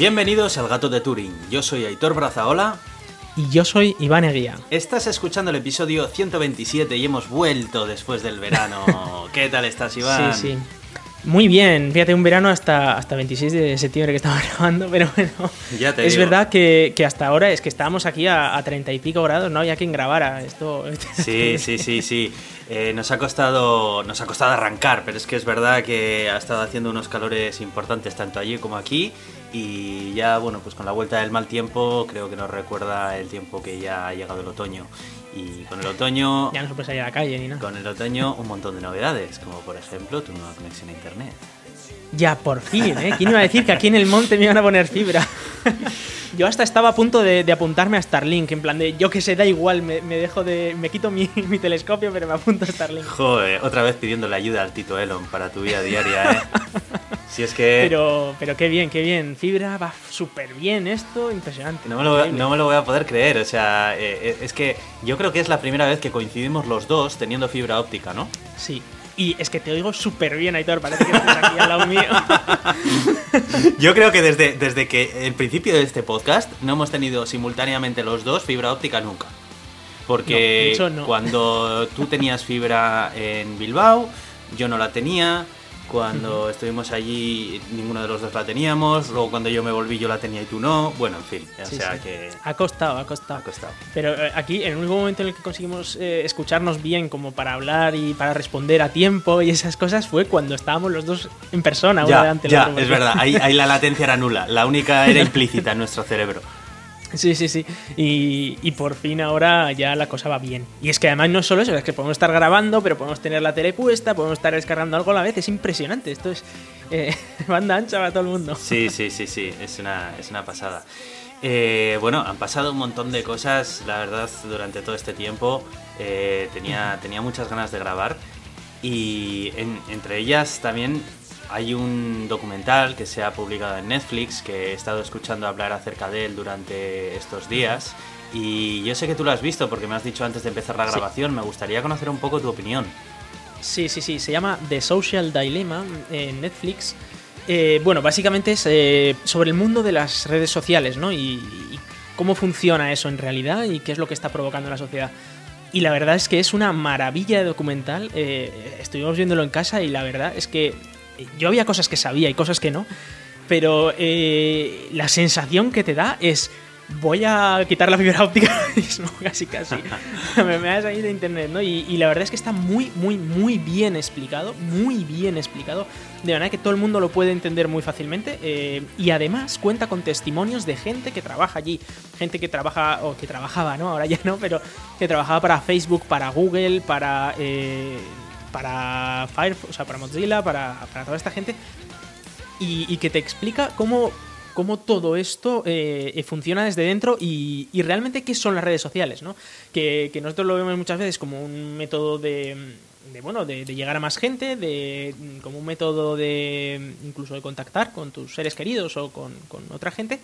Bienvenidos al Gato de Turing. Yo soy Aitor Brazaola. Y yo soy Iván Eguía. Estás escuchando el episodio 127 y hemos vuelto después del verano. ¿Qué tal estás, Iván? Sí, sí. Muy bien, fíjate, un verano hasta, hasta 26 de septiembre que estaba grabando, pero bueno. Ya te es digo. verdad que, que hasta ahora es que estábamos aquí a, a 30 y pico grados, no había quien grabara esto. Sí, sí, sí, sí. Eh, nos ha costado nos ha costado arrancar, pero es que es verdad que ha estado haciendo unos calores importantes tanto allí como aquí y ya bueno, pues con la vuelta del mal tiempo creo que nos recuerda el tiempo que ya ha llegado el otoño y con el otoño Ya no se puede salir a la calle ni nada. con el otoño un montón de novedades, como por ejemplo tu nueva conexión a internet. Ya, por fin, ¿eh? ¿Quién iba a decir que aquí en el monte me iban a poner fibra? Yo hasta estaba a punto de, de apuntarme a Starlink, en plan de, yo que sé, da igual, me, me dejo de... me quito mi, mi telescopio, pero me apunto a Starlink. Joder, otra vez pidiéndole ayuda al Tito Elon para tu vida diaria, ¿eh? Si es que Pero, pero qué bien, qué bien. Fibra va súper bien esto, impresionante. No me, lo, no me lo voy a poder creer, o sea, eh, eh, es que yo creo que es la primera vez que coincidimos los dos teniendo fibra óptica, ¿no? Sí. Y es que te oigo súper bien, Aitor, parece que estás aquí al lado mío. Yo creo que desde, desde que el principio de este podcast no hemos tenido simultáneamente los dos fibra óptica nunca. Porque no. cuando tú tenías fibra en Bilbao, yo no la tenía. Cuando estuvimos allí, ninguno de los dos la teníamos. Luego, cuando yo me volví, yo la tenía y tú no. Bueno, en fin, o Sí, sea sí. que Ha costado, ha costado. ha costado. Pero eh, aquí, en el único momento en el que conseguimos eh, escucharnos bien, como para hablar y para responder a tiempo y esas cosas, fue cuando estábamos los dos en persona, uno Ya, delante del ya, otro. es verdad, ahí, ahí la latencia era nula. La única era implícita en nuestro cerebro. Sí, sí, sí. Y, y por fin ahora ya la cosa va bien. Y es que además no solo eso, es que podemos estar grabando, pero podemos tener la tele puesta, podemos estar descargando algo a la vez. Es impresionante. Esto es eh, banda ancha para todo el mundo. Sí, sí, sí, sí, es una, es una pasada. Eh, bueno, han pasado un montón de cosas, la verdad, durante todo este tiempo. Eh, tenía, tenía muchas ganas de grabar y en- entre ellas también hay un documental que se ha publicado en Netflix que he estado escuchando hablar acerca de él durante estos días. Y yo sé que tú lo has visto porque me has dicho antes de empezar la Sí. grabación. Me gustaría conocer un poco tu opinión. Sí, sí, sí. Se llama The Social Dilemma en Netflix. Eh, bueno, básicamente es eh, sobre el mundo de las redes sociales, ¿no? Y, y cómo funciona eso en realidad y qué es lo que está provocando en la sociedad. Y la verdad es que es una maravilla de documental. Eh, estuvimos viéndolo en casa y la verdad es que yo había cosas que sabía y cosas que no. Pero eh, la sensación que te da es voy a quitar la fibra óptica mismo, casi casi. me, vas a ir de internet, ¿no? Y, y la verdad es que está muy, muy, muy bien explicado, muy bien explicado. De verdad que todo el mundo lo puede entender muy fácilmente. eh, y además cuenta con testimonios de gente que trabaja allí. Gente que trabaja, o que trabajaba, ¿no? Ahora ya no, pero que trabajaba para Facebook, para Google, para... eh, para Firefox, o sea, para Mozilla, para, para toda esta gente y, y que te explica cómo, cómo todo esto eh, eh, funciona desde dentro y, realmente qué son las redes sociales, ¿no? Que, que nosotros lo vemos muchas veces como un método de, de, bueno, de, de llegar a más gente, de, como un método de incluso de contactar con tus seres queridos o con, con otra gente,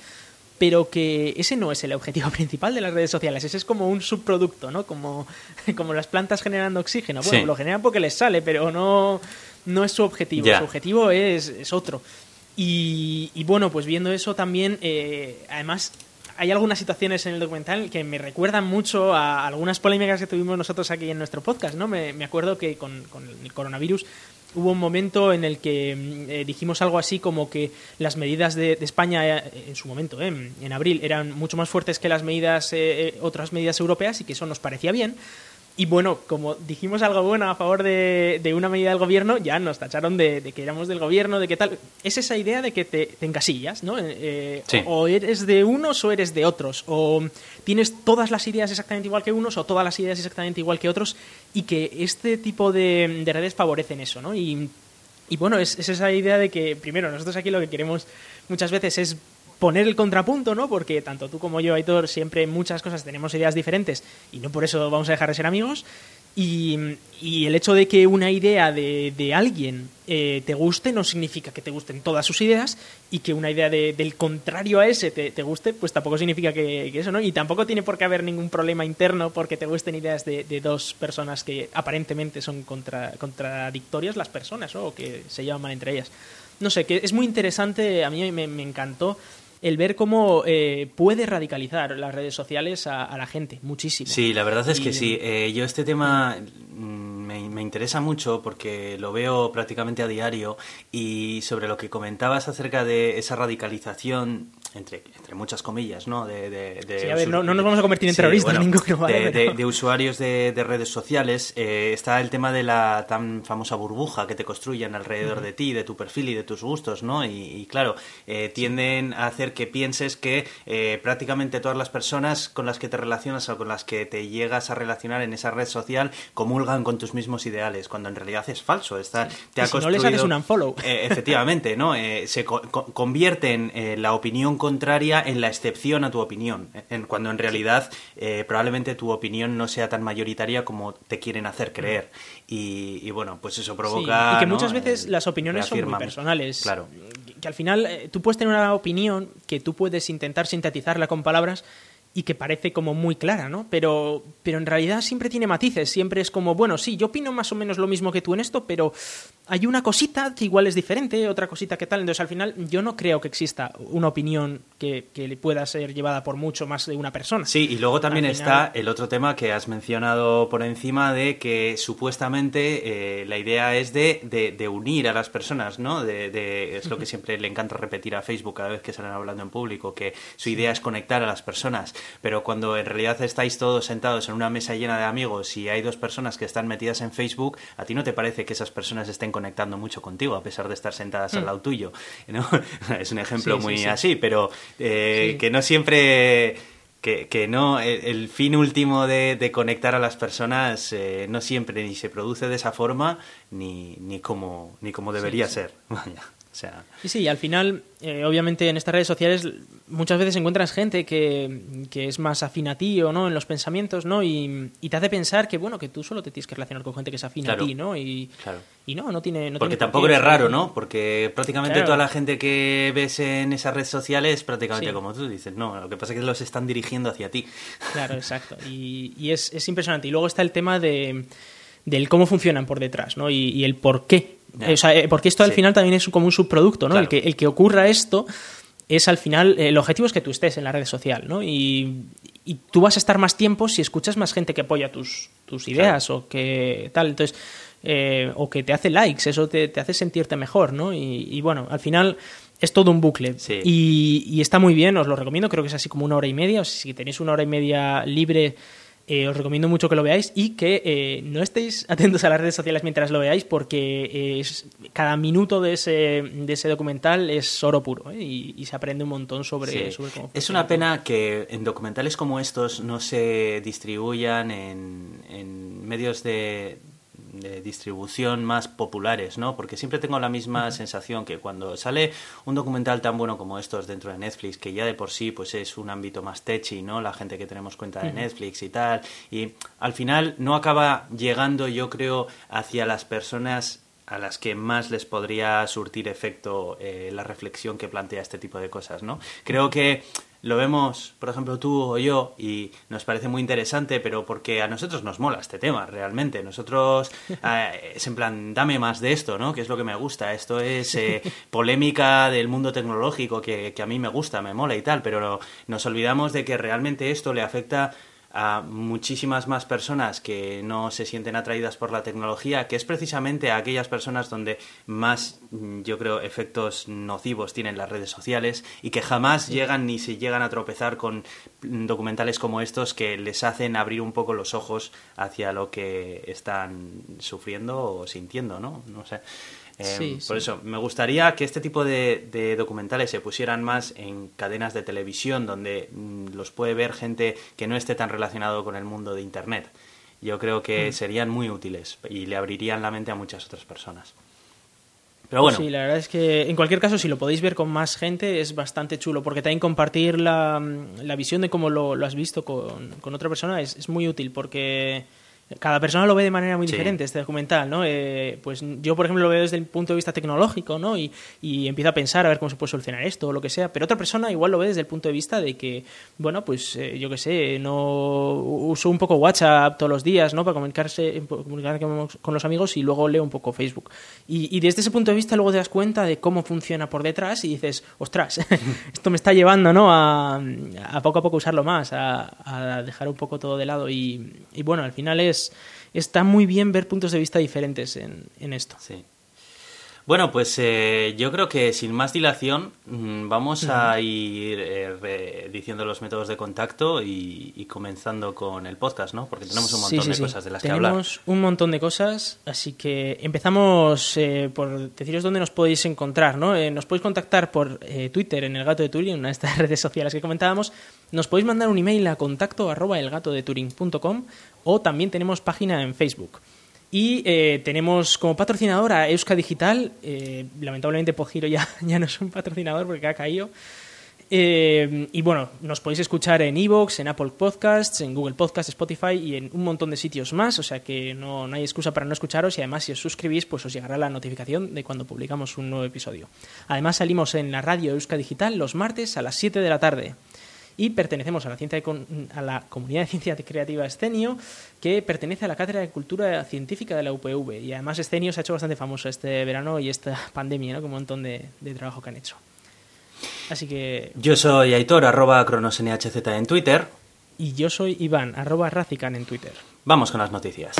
pero que ese no es el objetivo principal de las redes sociales, ese es como un subproducto, ¿no? Como, como las plantas generando oxígeno. Bueno, Sí. lo generan porque les sale, pero no, no es su objetivo, su objetivo es, es otro. Y, y bueno, pues viendo eso también, eh, además hay algunas situaciones en el documental que me recuerdan mucho a algunas polémicas que tuvimos nosotros aquí en nuestro podcast, ¿no? Me, me acuerdo que con, con el coronavirus hubo un momento en el que mm, eh, dijimos algo así como que las medidas de, España eh, en su momento, eh, en, abril, eran mucho más fuertes que las medidas, otras medidas europeas y que eso nos parecía bien. Y bueno, como dijimos algo bueno a favor de, de una medida del gobierno, ya nos tacharon de, de que éramos del gobierno, de qué tal. Es esa idea de que te, te encasillas, ¿no? Eh, Sí. O eres de unos o eres de otros. O tienes todas las ideas exactamente igual que unos o todas las ideas exactamente igual que otros. Y que este tipo de, de redes favorecen eso, ¿no? Y, y bueno, es, es esa idea de que, primero, nosotros aquí lo que queremos muchas veces es poner el contrapunto, ¿no? Porque tanto tú como yo, Aitor, siempre en muchas cosas tenemos ideas diferentes y no por eso vamos a dejar de ser amigos. Y, y el hecho de que una idea de, de alguien eh, te guste no significa que te gusten todas sus ideas y que una idea de- del contrario a ese te, te guste, pues tampoco significa que, que eso, ¿no? Y tampoco tiene por qué haber ningún problema interno porque te gusten ideas de, de dos personas que aparentemente son contra, contradictorias las personas, ¿no? O que se llevan mal entre ellas. No sé, que es muy interesante, a mí me, me encantó el ver cómo eh, puede radicalizar las redes sociales a, la gente, muchísimo. Sí, la verdad es que sí. Eh, yo este tema me, interesa mucho porque lo veo prácticamente a diario y sobre lo que comentabas acerca de esa radicalización, entre, entre muchas comillas, ¿no? De, sí, a ver, no, nos vamos a convertir en terroristas, ninguno. de, usuarios de, redes sociales, eh, está el tema de la tan famosa burbuja que te construyen alrededor de ti, de tu perfil y de tus gustos, ¿no? Y, claro, eh, tienden a hacer que pienses que eh, prácticamente todas las personas con las que te relacionas o con las que te llegas a relacionar en esa red social comulgan con tus mismos ideales, cuando en realidad es falso. Está, te ha si no les haces un unfollow. Eh, efectivamente, ¿no? Eh, se convierten eh, la opinión contraria en la excepción a tu opinión, en, cuando en realidad probablemente tu opinión no sea tan mayoritaria como te quieren hacer creer. Y, bueno, pues eso provoca... y que muchas veces las opiniones son muy personales. Claro. Que al final tú puedes tener una opinión que tú puedes intentar sintetizarla con palabras y que parece como muy clara, ¿no? Pero, pero en realidad siempre tiene matices, siempre es como, bueno, sí, yo opino más o menos lo mismo que tú en esto, pero hay una cosita que igual es diferente, otra cosita que tal. Entonces, al final, yo no creo que exista una opinión que, que pueda ser llevada por mucho más de una persona. Sí, y luego también está el otro tema que has mencionado por encima de que supuestamente eh, la idea es de, de, unir a las personas, ¿no? De, es lo que siempre le encanta repetir a Facebook cada vez que salen hablando en público, que su idea es conectar a las personas. Pero cuando en realidad estáis todos sentados en una mesa llena de amigos y hay dos personas que están metidas en Facebook, ¿a ti no te parece que esas personas estén conectando mucho contigo, a pesar de estar sentadas al mm. lado tuyo. ¿no? es un ejemplo muy así, pero eh, que no siempre... Que, que, no, el, fin último de, conectar a las personas eh, no siempre ni se produce de esa forma ni, ni como, ni como debería ser. Vaya. Sí, sí, al final, eh, obviamente en estas redes sociales muchas veces encuentras gente que, es más afín a ti o no en los pensamientos, ¿no? Y, te hace pensar que, bueno, que tú solo te tienes que relacionar con gente que es afín a ti, ¿no? Y, y no, no tiene... No Porque tampoco eres raro, ¿no? Porque prácticamente toda la gente que ves en esas redes sociales es prácticamente como tú dices, no, lo que pasa es que los están dirigiendo hacia ti. Claro, exacto. Y, es, es impresionante. Y luego está el tema de del cómo funcionan por detrás, ¿no? Y, el por qué. O sea, eh, porque esto al final también es como un subproducto, ¿no? El, que, el que ocurra esto es al final, el objetivo es que tú estés en la red social, ¿no? Y, tú vas a estar más tiempo si escuchas más gente que apoya tus, tus ideas o que tal. Entonces, eh, o que te hace likes, eso te, hace sentirte mejor, ¿no? Y, bueno, al final es todo un bucle. Y, y, está muy bien, os lo recomiendo, creo que es así como una hora y media, o sea, si tenéis una hora y media libre eh, os recomiendo mucho que lo veáis y que eh, no estéis atentos a las redes sociales mientras lo veáis porque es, cada minuto de ese, de ese documental es oro puro ¿eh? y, se aprende un montón sobre, cómo Es una pena que en documentales como estos no se distribuyan en medios de, de distribución más populares, ¿no? Porque siempre tengo la misma sensación que cuando sale un documental tan bueno como estos dentro de Netflix, que ya de por sí pues es un ámbito más techy, ¿no? La gente que tenemos cuenta de Netflix y tal, y al final no acaba llegando, yo creo, hacia las personas a las que más les podría surtir efecto eh, la reflexión que plantea este tipo de cosas, ¿no? Creo que lo vemos, por ejemplo, tú o yo, y nos parece muy interesante, pero porque a nosotros nos mola este tema, realmente. Nosotros, eh, es en plan, dame más de esto, ¿no? Que es lo que me gusta. Esto es eh, polémica del mundo tecnológico que, que a mí me gusta, me mola y tal, pero nos olvidamos de que realmente esto le afecta a muchísimas más personas que no se sienten atraídas por la tecnología, que es precisamente a aquellas personas donde más, mm, yo creo, efectos nocivos tienen las redes sociales y que jamás llegan ni se llegan a tropezar con documentales como estos que les hacen abrir un poco los ojos hacia lo que están sufriendo o sintiendo, ¿no? No sé. Em, por eso, me gustaría que este tipo de, documentales se pusieran más en cadenas de televisión donde mm, los puede ver gente que no esté tan relacionado con el mundo de Internet. Yo creo que mm. serían muy útiles y le abrirían la mente a muchas otras personas. Pero bueno. Sí, la verdad es que en cualquier caso, si lo podéis ver con más gente, es bastante chulo, porque también compartir la, la visión de cómo lo, has visto con, con otra persona es, es, muy útil, porque cada persona lo ve de manera muy diferente este documental, ¿no? Eh, pues yo, por ejemplo, lo veo desde el punto de vista tecnológico, ¿no? Y, y empiezo a pensar a ver cómo se puede solucionar esto o lo que sea. Pero otra persona igual lo ve desde el punto de vista de que, bueno, pues eh, yo qué sé, no uso un poco WhatsApp todos los días, ¿no? Para comunicarse, comunicar con los amigos y luego leo un poco Facebook. Y, y, desde ese punto de vista luego te das cuenta de cómo funciona por detrás y dices, ostras, esto me está llevando, ¿no? A, a poco a poco usarlo más, a, a dejar un poco todo de lado y, y bueno, al final es está muy bien ver puntos de vista diferentes en, en esto. Sí. Bueno, pues eh, yo creo que sin más dilación mm, vamos a ir eh, diciendo los métodos de contacto y, comenzando con el podcast, ¿no? Porque tenemos un montón de cosas de las que hablar. Tenemos un montón de cosas, así que empezamos eh, por deciros dónde nos podéis encontrar, ¿no? nos podéis contactar por Twitter en El Gato de Turing, una de estas redes sociales que comentábamos. Nos podéis mandar un email a contacto arroba elgatodeturing.com o también tenemos página en Facebook. Y eh, tenemos como patrocinador a Euska Digital. Eh, lamentablemente Pogiro ya, ya no es un patrocinador porque ha caído. Eh, y bueno, nos podéis escuchar en Evox, en Apple Podcasts, en Google Podcasts, Spotify y en un montón de sitios más. O sea que no, no hay excusa para no escucharos y además si os suscribís pues os llegará la notificación de cuando publicamos un nuevo episodio. Además salimos en la radio Euska Digital los martes a las 7 de la tarde y pertenecemos a la, ciencia a la comunidad de ciencia creativa Escenio, que pertenece a la Cátedra de Cultura Científica de la UPV. Y además Escenio se ha hecho bastante famoso este verano y esta pandemia, ¿no? con un montón de, trabajo que han hecho. Así que... Yo soy Aitor, arroba cronosnhz en Twitter. Y yo soy Iván, arroba Razican en Twitter. Vamos con las noticias.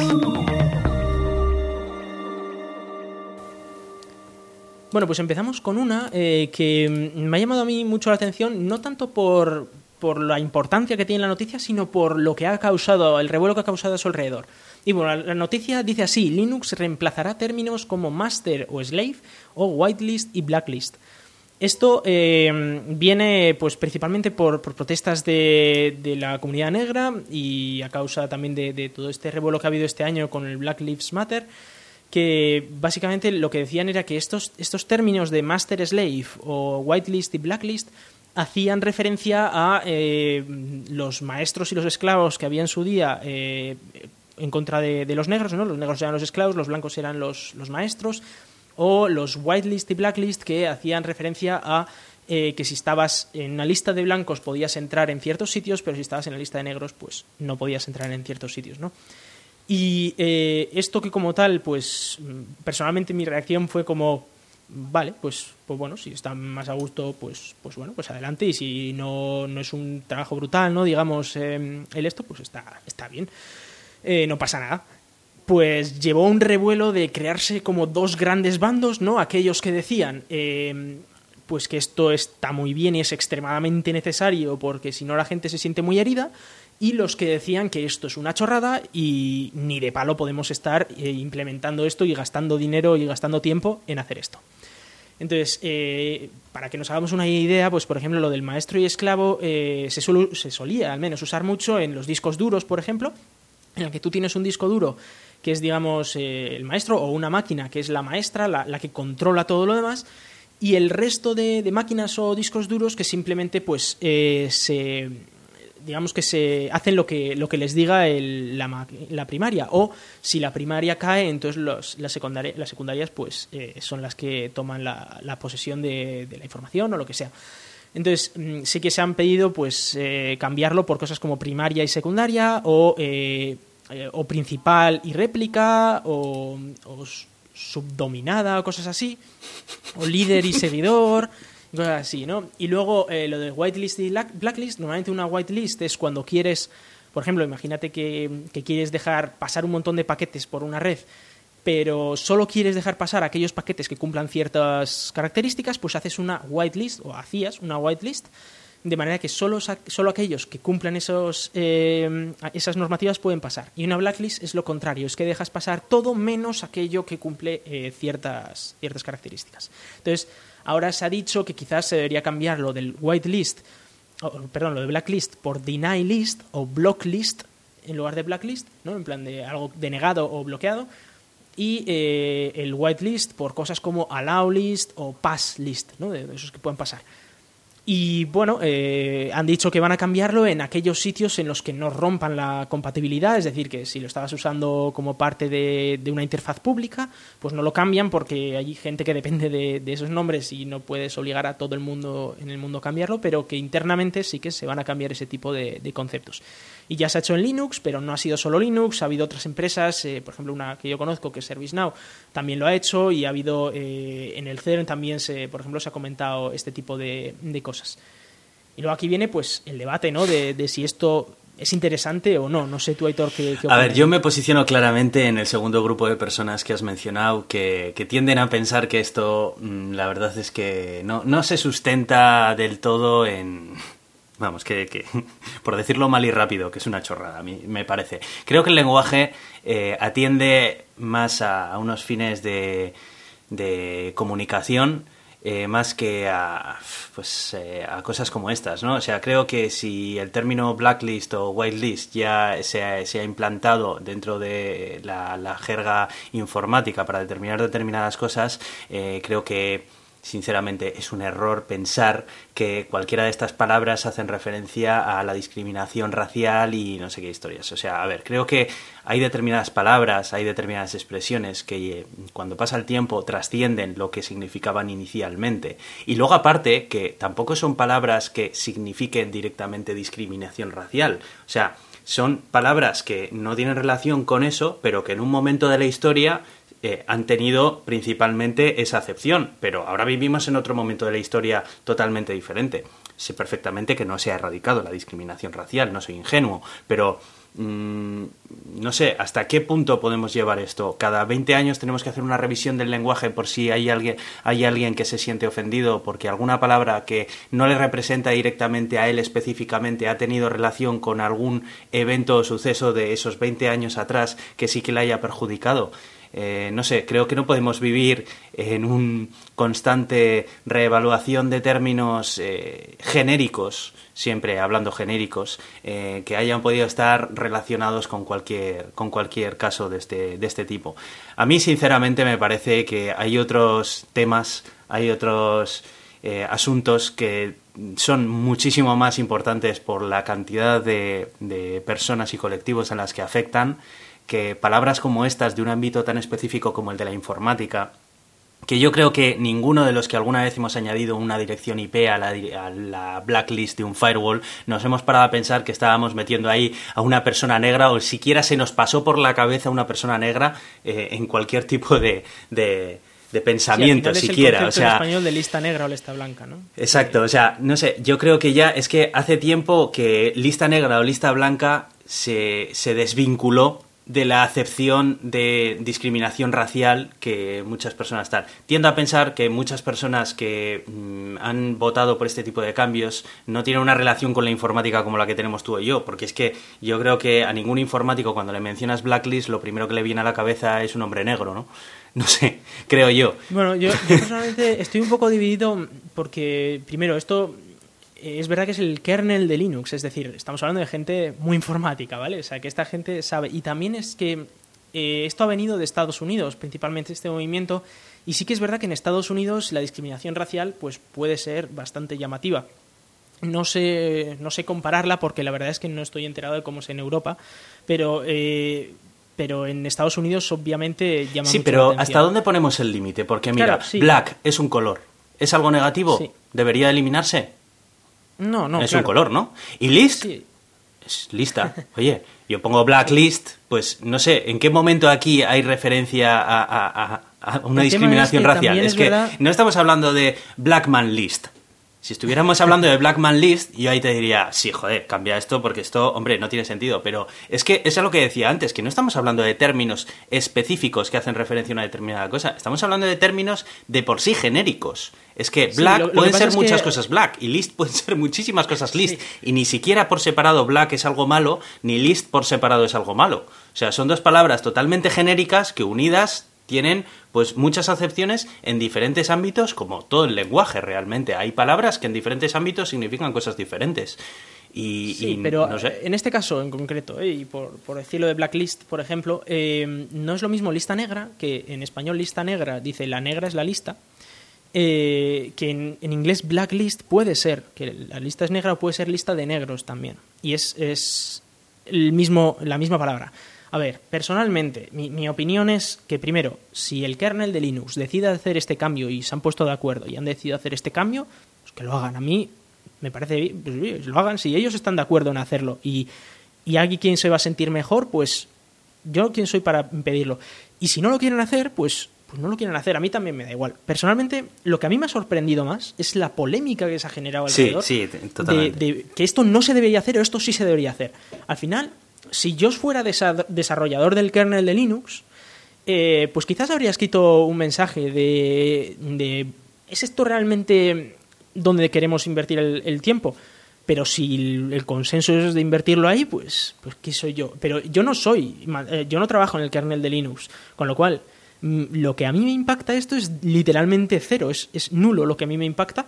Bueno, pues empezamos con una eh, que me ha llamado a mí mucho la atención, no tanto por, por la importancia que tiene la noticia, sino por lo que ha causado, el revuelo que ha causado a su alrededor. Y bueno, la noticia dice así, Linux reemplazará términos como master o slave o whitelist y blacklist. Esto eh, viene pues principalmente por, protestas de, la comunidad negra y a causa también de, todo este revuelo que ha habido este año con el Black Lives Matter, que básicamente lo que decían era que estos, estos términos de master slave o whitelist y blacklist hacían referencia a eh, los maestros y los esclavos que había en su día eh, en contra de, los negros, ¿no? Los negros eran los esclavos, los blancos eran los, maestros, o los whitelist y blacklist que hacían referencia a eh, que si estabas en una lista de blancos podías entrar en ciertos sitios, pero si estabas en la lista de negros, pues no podías entrar en ciertos sitios, ¿no? Y esto que como tal, pues personalmente mi reacción fue como, vale, pues, pues bueno, si está más a gusto, pues, pues bueno, pues adelante. Y si no, no es un trabajo brutal, ¿no? Digamos, eh, el esto, pues está, está bien. Eh, no pasa nada. Pues llevó un revuelo de crearse como dos grandes bandos, ¿no? Aquellos que decían, eh, pues que esto está muy bien y es extremadamente necesario porque si no la gente se siente muy herida y los que decían que esto es una chorrada y ni de palo podemos estar implementando esto y gastando dinero y gastando tiempo en hacer esto. Entonces, eh, para que nos hagamos una idea, pues por ejemplo lo del maestro y esclavo eh, se, se, solía al menos usar mucho en los discos duros, por ejemplo, en el que tú tienes un disco duro que es, digamos, eh, el maestro o una máquina que es la maestra, la, la, que controla todo lo demás, y el resto de, de máquinas o discos duros que simplemente pues se digamos que se hacen lo que, lo que les diga el, la, la, primaria. O si la primaria cae, entonces los, las, las secundarias pues eh, son las que toman la, la posesión de, de, la información o lo que sea. Entonces, mm, sí que se han pedido pues eh, cambiarlo por cosas como primaria y secundaria, o, eh, o principal y réplica, o, o subdominada, o cosas así, o líder y seguidor así, ¿no? Y luego eh, lo de whitelist y blacklist, normalmente una whitelist es cuando quieres, por ejemplo, imagínate que, quieres dejar pasar un montón de paquetes por una red, pero solo quieres dejar pasar aquellos paquetes que cumplan ciertas características, pues haces una whitelist o hacías una whitelist de manera que solo, solo aquellos que cumplan esos, eh, esas normativas pueden pasar. Y una blacklist es lo contrario, es que dejas pasar todo menos aquello que cumple eh, ciertas, ciertas características. Entonces, Ahora se ha dicho que quizás se debería cambiar lo del whitelist, perdón, lo de blacklist por deny list o block list en lugar de blacklist, ¿no? En plan de algo denegado o bloqueado. Y eh, el whitelist por cosas como allow list o pass list, ¿no? De esos que pueden pasar. Y bueno, eh, han dicho que van a cambiarlo en aquellos sitios en los que no rompan la compatibilidad, es decir, que si lo estabas usando como parte de, una interfaz pública, pues no lo cambian porque hay gente que depende de, esos nombres y no puedes obligar a todo el mundo en el mundo a cambiarlo, pero que internamente sí que se van a cambiar ese tipo de, conceptos. Y ya se ha hecho en Linux, pero no ha sido solo Linux, ha habido otras empresas, eh, por ejemplo una que yo conozco que es ServiceNow, también lo ha hecho y ha habido eh, en el CERN también, se, por ejemplo, se ha comentado este tipo de cosas. Y luego aquí viene pues el debate, ¿no? De, si esto es interesante o no. No sé tú, Aitor, qué, A ver, yo me posiciono claramente en el segundo grupo de personas que has mencionado que, tienden a pensar que esto, mm, la verdad es que no, no se sustenta del todo en... Vamos, que, por decirlo mal y rápido, que es una chorrada, a mí me parece. Creo que el lenguaje eh, atiende más a, unos fines de, de comunicación eh, más que a, pues, eh, a cosas como estas, ¿no? O sea, creo que si el término blacklist o whitelist ya se ha, se ha implantado dentro de la, la, jerga informática para determinar determinadas cosas, eh, creo que sinceramente es un error pensar que cualquiera de estas palabras hacen referencia a la discriminación racial y no sé qué historias. O sea, a ver, creo que hay determinadas palabras, hay determinadas expresiones que eh, cuando pasa el tiempo trascienden lo que significaban inicialmente. Y luego aparte que tampoco son palabras que signifiquen directamente discriminación racial. O sea, son palabras que no tienen relación con eso, pero que en un momento de la historia eh, han tenido principalmente esa acepción, pero ahora vivimos en otro momento de la historia totalmente diferente. Sé perfectamente que no se ha erradicado la discriminación racial, no soy ingenuo, pero mm, no sé hasta qué punto podemos llevar esto. Cada 20 años tenemos que hacer una revisión del lenguaje por si hay alguien, hay alguien que se siente ofendido porque alguna palabra que no le representa directamente a él específicamente ha tenido relación con algún evento o suceso de esos 20 años atrás que sí que le haya perjudicado. Eh, no sé, creo que no podemos vivir en un constante reevaluación de términos eh, genéricos, siempre hablando genéricos, eh, que hayan podido estar relacionados con cualquier, con cualquier caso de este, de este tipo. A mí, sinceramente, me parece que hay otros temas, hay otros asuntos que son muchísimo más importantes por la cantidad de, de personas y colectivos en las que afectan que palabras como estas de un ámbito tan específico como el de la informática, que yo creo que ninguno de los que alguna vez hemos añadido una dirección IP a la, blacklist de un firewall nos hemos parado a pensar que estábamos metiendo ahí a una persona negra o siquiera se nos pasó por la cabeza una persona negra eh, en cualquier tipo de, de, pensamiento siquiera. o sea, español de lista negra o lista blanca, ¿no? Exacto, o sea, no sé, yo creo que ya es que hace tiempo que lista negra o lista blanca se, se desvinculó de la acepción de discriminación racial que muchas personas están. Tiendo a pensar que muchas personas que mm, han votado por este tipo de cambios no tienen una relación con la informática como la que tenemos tú y yo, porque es que yo creo que a ningún informático cuando le mencionas blacklist lo primero que le viene a la cabeza es un hombre negro, ¿no? No sé, creo yo. Bueno, yo, yo personalmente estoy un poco dividido porque, primero, esto es verdad que es el kernel de Linux, es decir, estamos hablando de gente muy informática, ¿vale? O sea, que esta gente sabe. Y también es que eh, esto ha venido de Estados Unidos, principalmente este movimiento, y sí que es verdad que en Estados Unidos la discriminación racial pues puede ser bastante llamativa. No sé, no sé compararla porque la verdad es que no estoy enterado de cómo es en Europa, pero eh, pero en Estados Unidos obviamente llama Sí, pero ¿hasta dónde ponemos el límite? Porque mira, black es un color. ¿Es algo negativo? ¿Debería eliminarse? No, no. Es un color, ¿no? ¿Y list? Es lista. Oye, yo pongo blacklist, pues no sé, ¿en qué momento aquí hay referencia a, una discriminación racial? Es, que no estamos hablando de Blackman List. Si estuviéramos hablando de Blackman List, yo ahí te diría, sí, joder, cambia esto porque esto, hombre, no tiene sentido. Pero es que eso es lo que decía antes, que no estamos hablando de términos específicos que hacen referencia a una determinada cosa. Estamos hablando de términos de por sí genéricos. Es que black pueden ser muchas cosas black y list pueden ser muchísimas cosas list. Y ni siquiera por separado black es algo malo, ni list por separado es algo malo. O sea, son dos palabras totalmente genéricas que unidas tienen pues muchas acepciones en diferentes ámbitos, como todo el lenguaje realmente. Hay palabras que en diferentes ámbitos significan cosas diferentes. Y, sí, pero en este caso en concreto, eh, y por, decirlo de blacklist, por ejemplo, eh, no es lo mismo lista negra, que en español lista negra dice la negra es la lista, eh, que en, inglés blacklist puede ser, que la lista es negra o puede ser lista de negros también. Y es, es el mismo, la misma palabra. A ver, personalmente, mi, mi, opinión es que primero, si el kernel de Linux decide hacer este cambio y se han puesto de acuerdo y han decidido hacer este cambio, pues que lo hagan. A mí me parece pues, lo hagan. Si ellos están de acuerdo en hacerlo y, y alguien quien se va a sentir mejor, pues yo quién soy para impedirlo. Y si no lo quieren hacer, pues, pues no lo quieren hacer. A mí también me da igual. Personalmente, lo que a mí me ha sorprendido más es la polémica que se ha generado alrededor. Sí, sí, totalmente. De, que esto no se debería hacer o esto sí se debería hacer. Al final, si yo fuera desarrollador del kernel de Linux, eh, pues quizás habría escrito un mensaje de, de ¿es esto realmente donde queremos invertir el, tiempo. Pero si el, consenso es de invertirlo ahí, pues, pues ¿qué soy yo? Pero yo no soy, eh, yo no trabajo en el kernel de Linux, con lo cual mm, lo que a mí me impacta esto es literalmente cero, es, es nulo lo que a mí me impacta.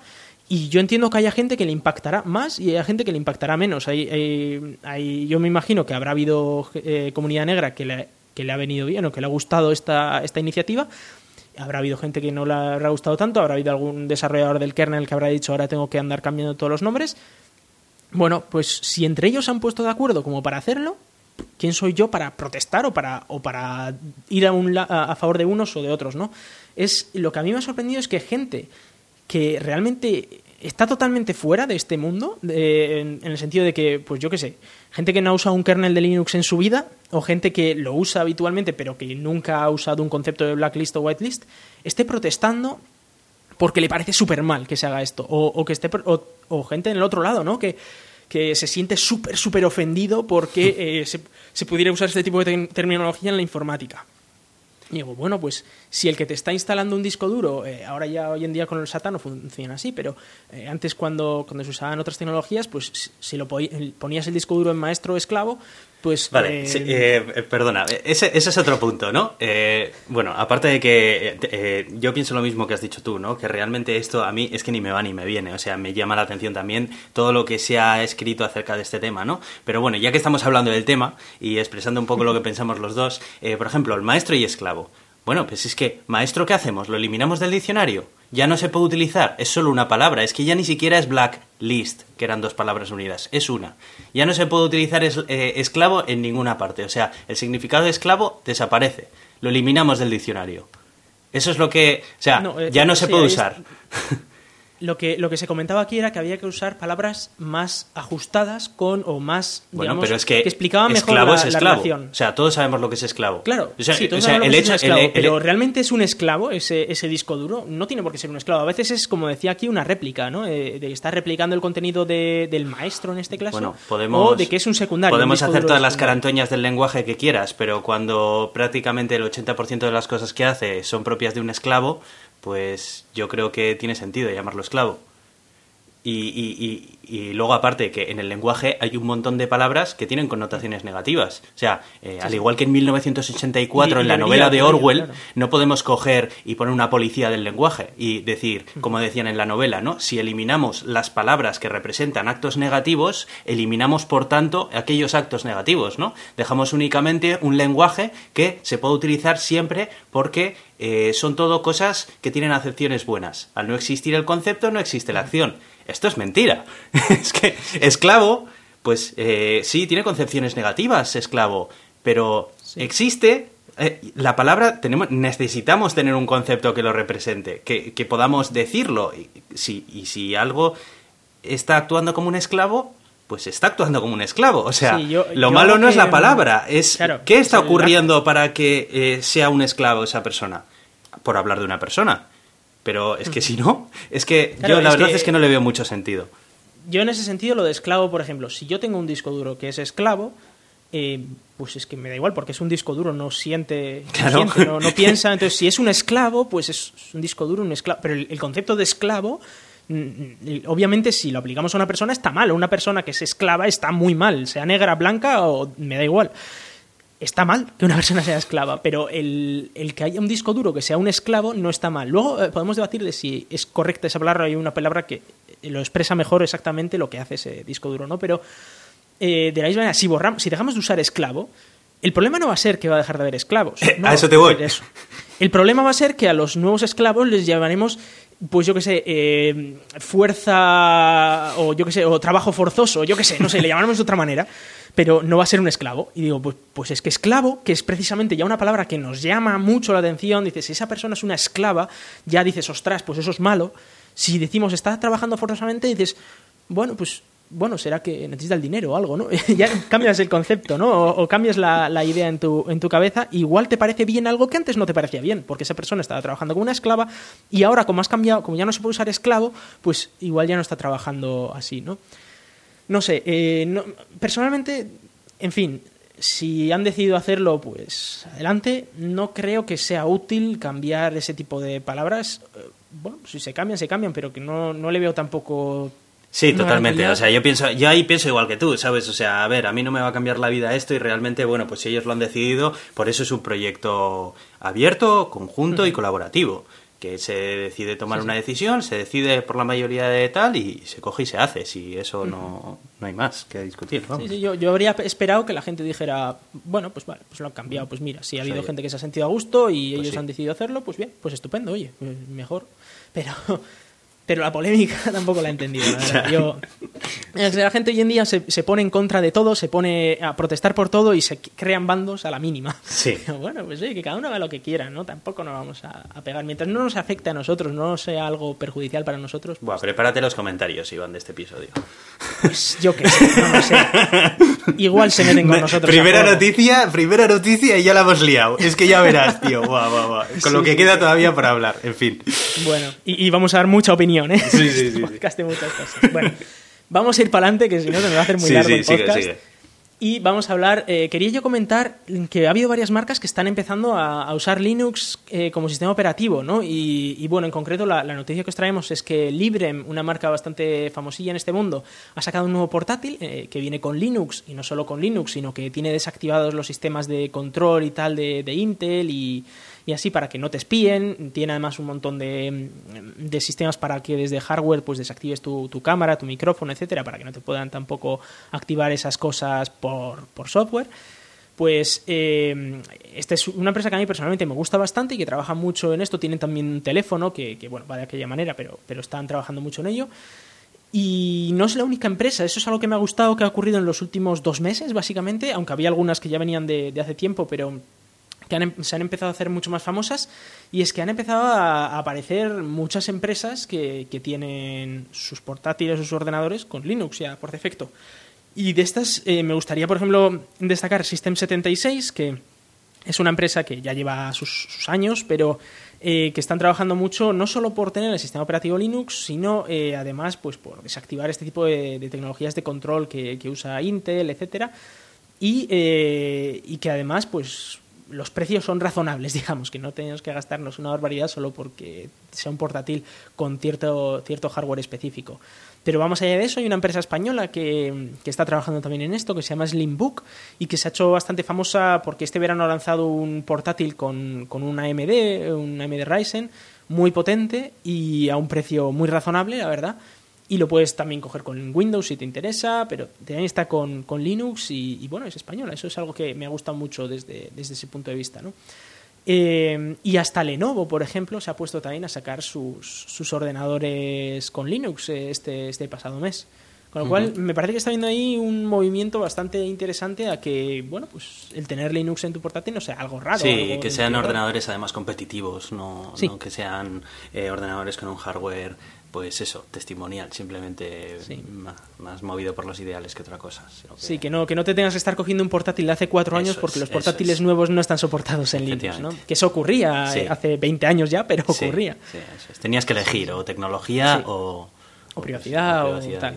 Y yo entiendo que haya gente que le impactará más y haya gente que le impactará menos. Hay, hay, yo me imagino que habrá habido eh, comunidad negra que le, que le ha venido bien o que le ha gustado esta, esta iniciativa, habrá habido gente que no le habrá gustado tanto, habrá habido algún desarrollador del kernel que habrá dicho ahora tengo que andar cambiando todos los nombres. Bueno, pues si entre ellos se han puesto de acuerdo como para hacerlo, ¿quién soy yo para protestar o para, o para ir a, un, a, favor de unos o de otros, no? Es, lo que a mí me ha sorprendido es que gente que realmente está totalmente fuera de este mundo, en, el sentido de que, pues yo qué sé, gente que no ha usado un kernel de Linux en su vida, o gente que lo usa habitualmente pero que nunca ha usado un concepto de blacklist o whitelist, esté protestando porque le parece súper mal que se haga esto, o, que esté, o, gente en el otro lado, ¿no? Que, que se siente súper, súper ofendido porque eh, se, se pudiera usar este tipo de terminología en la informática. Y digo, bueno, pues si el que te está instalando un disco duro, eh, ahora ya hoy en día con el SATA no funciona así, pero eh, antes cuando, cuando se usaban otras tecnologías, pues si lo ponías el disco duro en maestro esclavo, pues... Vale, eh, eh, perdona, ese, ese, es otro punto, ¿no? Eh, bueno, aparte de que yo pienso lo mismo que has dicho tú, ¿no? Que realmente esto a mí es que ni me va ni me viene, o sea, me llama la atención también todo lo que se ha escrito acerca de este tema, ¿no? Pero bueno, ya que estamos hablando del tema y expresando un poco lo que pensamos los dos, por ejemplo, el maestro y esclavo. Bueno, pues es que, maestro, ¿qué hacemos? ¿Lo eliminamos del diccionario? Ya no se puede utilizar, es solo una palabra, es que ya ni siquiera es blacklist, que eran dos palabras unidas, es una. Ya no se puede utilizar eh, esclavo en ninguna parte, o sea, el significado de esclavo desaparece, lo eliminamos del diccionario. Eso es lo que, o sea, eh, ya no se puede usar. Lo que, lo que se comentaba aquí era que había que usar palabras más ajustadas con o más bueno, pero es que, explicaban mejor la, es esclavo. O sea, todos sabemos lo que es esclavo. Claro, sí, todos sabemos el hecho, es esclavo, pero realmente es un esclavo ese, ese disco duro. No tiene por qué ser un esclavo. A veces es, como decía aquí, una réplica, ¿no? Eh, de estar replicando el contenido de, del maestro en este caso. Bueno, podemos, o de que es un secundario. Podemos hacer todas las carantoñas del lenguaje que quieras, pero cuando prácticamente el 80% de las cosas que hace son propias de un esclavo, pues yo creo que tiene sentido llamarlo esclavo. Y, y, luego, aparte, que en el lenguaje hay un montón de palabras que tienen connotaciones negativas. O sea, eh, al igual que en 1984, en la novela de Orwell, no podemos coger y poner una policía del lenguaje y decir, como decían en la novela, ¿no? Si eliminamos las palabras que representan actos negativos, eliminamos, por tanto, aquellos actos negativos, ¿no? Dejamos únicamente un lenguaje que se puede utilizar siempre porque eh, son todo cosas que tienen acepciones buenas. Al no existir el concepto, no existe la acción. Esto es mentira. es que esclavo, pues eh, sí, tiene concepciones negativas, esclavo, pero existe eh, la palabra tenemos, necesitamos tener un concepto que lo represente, que, podamos decirlo. Y si, y si algo está actuando como un esclavo, pues está actuando como un esclavo. O sea, lo malo no es la palabra, es qué está ocurriendo para que eh, sea un esclavo esa persona. Por hablar de una persona. Pero es que si no, es que yo la verdad es que no le veo mucho sentido. Yo en ese sentido lo de esclavo, por ejemplo, si yo tengo un disco duro que es esclavo, eh, pues es que me da igual, porque es un disco duro, no siente, no, piensa. Entonces, si es un esclavo, pues es un disco duro, un esclavo. Pero el, concepto de esclavo, mm, mm, obviamente, si lo aplicamos a una persona, está mal. Una persona que es esclava está muy mal, sea negra, blanca o me da igual está mal que una persona sea esclava, pero el, que haya un disco duro que sea un esclavo no está mal. Luego eh, podemos debatir de si es correcta esa palabra, hay una palabra que eh, lo expresa mejor exactamente lo que hace ese disco duro, ¿no? Pero eh, de la misma manera, si, borramos, si dejamos de usar esclavo, el problema no va a ser que va a dejar de haber esclavos. a eso te voy. El problema va a ser que a los nuevos esclavos les llamaremos pues yo qué sé, eh, fuerza o yo qué sé, o trabajo forzoso, yo qué sé, no sé, le llamaremos de otra manera, pero no va a ser un esclavo. Y digo, pues, pues es que esclavo, que es precisamente ya una palabra que nos llama mucho la atención, dices, si esa persona es una esclava, ya dices, ostras, pues eso es malo. Si decimos está trabajando forzosamente, dices, bueno, pues bueno, será que necesita el dinero o algo, ¿no? ya cambias el concepto, ¿no? O, cambias la, idea en tu, en tu cabeza, igual te parece bien algo que antes no te parecía bien, porque esa persona estaba trabajando como una esclava y ahora como has cambiado, como ya no se puede usar esclavo, pues igual ya no está trabajando así, ¿no? No sé, eh, personalmente, en fin, si han decidido hacerlo, pues adelante. No creo que sea útil cambiar ese tipo de palabras. Eh, bueno, si se cambian, se cambian, pero que no, no le veo tampoco Sí, totalmente. O sea, yo pienso, yo ahí pienso igual que tú, ¿sabes? O sea, a ver, a mí no me va a cambiar la vida esto y realmente, bueno, pues si ellos lo han decidido, por eso es un proyecto abierto, conjunto y colaborativo. Que se decide tomar una decisión, se decide por la mayoría de tal y se coge y se hace. Si eso no, no hay más que discutir. Sí, sí, yo, yo, habría esperado que la gente dijera, bueno, pues vale, pues lo han cambiado. Pues mira, si ha habido gente que se ha sentido a gusto y pues ellos han decidido hacerlo, pues bien, pues estupendo, oye, pues mejor. Pero pero la polémica tampoco la he entendido. La, Yo, la gente hoy en día se, se, pone en contra de todo, se pone a protestar por todo y se crean bandos a la mínima. Sí. bueno, pues sí, que cada uno haga lo que quiera, ¿no? Tampoco nos vamos a, pegar. Mientras no nos afecte a nosotros, no sea algo perjudicial para nosotros. Buah, prepárate los comentarios, Iván, de este episodio. Pues yo qué sé, no lo sé. Igual se meten con nosotros. Primera noticia, primera noticia y ya la hemos liado. Es que ya verás, tío. Buah, buah, buah. Con lo que queda todavía para hablar, en fin. Bueno, y, y vamos a dar mucha opinión ¿eh? Sí, sí, sí. podcast muchas cosas. Bueno, vamos a ir para adelante, que si no se me va a hacer muy largo el podcast. Y vamos a hablar, eh, quería yo comentar que ha habido varias marcas que están empezando a, usar Linux eh, como sistema operativo, ¿no? Y, bueno, en concreto la, noticia que os traemos es que Librem, una marca bastante famosilla en este mundo, ha sacado un nuevo portátil que viene con Linux, y no solo con Linux, sino que tiene desactivados los sistemas de control y tal de Intel y, y así para que no te espíen. Tiene además un montón de, de sistemas para que desde hardware pues desactives tu, tu, cámara, tu micrófono, etcétera, para que no te puedan tampoco activar esas cosas por, por software. Pues eh, esta es una empresa que a mí personalmente me gusta bastante y que trabaja mucho en esto. Tienen también un teléfono que, que bueno, va de aquella manera, pero, pero están trabajando mucho en ello. Y no es la única empresa, eso es algo que me ha gustado que ha ocurrido en los últimos dos meses, básicamente, aunque había algunas que ya venían de, de hace tiempo, pero que em, se han empezado a hacer mucho más famosas y es que han empezado a, aparecer muchas empresas que, tienen sus portátiles sus ordenadores con Linux ya por defecto. Y de estas eh, me gustaría, por ejemplo, destacar System76, que es una empresa que ya lleva sus, años, pero eh, que están trabajando mucho no solo por tener el sistema operativo Linux, sino eh, además pues por desactivar este tipo de, tecnologías de control que, usa Intel, etcétera, y, y que además pues los precios son razonables, digamos, que no tenemos que gastarnos una barbaridad solo porque sea un portátil con cierto, cierto hardware específico. Pero vamos allá de eso, hay una empresa española que, que, está trabajando también en esto, que se llama Slimbook, y que se ha hecho bastante famosa porque este verano ha lanzado un portátil con, con una AMD, un AMD Ryzen, muy potente y a un precio muy razonable, la verdad y lo puedes también coger con Windows si te interesa, pero también está con, con Linux y, bueno, es española. Eso es algo que me ha gustado mucho desde, desde ese punto de vista, ¿no? Eh, y hasta Lenovo, por ejemplo, se ha puesto también a sacar sus, sus ordenadores con Linux eh, este, este pasado mes. Con lo cual, me parece que está viendo ahí un movimiento bastante interesante a que, bueno, pues el tener Linux en tu portátil no sea algo raro. Sí, que sean ordenadores además competitivos, no, no que sean eh, ordenadores con un hardware pues eso, testimonial, simplemente más, movido por los ideales que otra cosa. Sí, que no, que no te tengas que estar cogiendo un portátil de hace cuatro años porque los portátiles nuevos no están soportados en Linux, ¿no? Que eso ocurría hace 20 años ya, pero ocurría. Tenías que elegir o tecnología o, o, privacidad o, tal,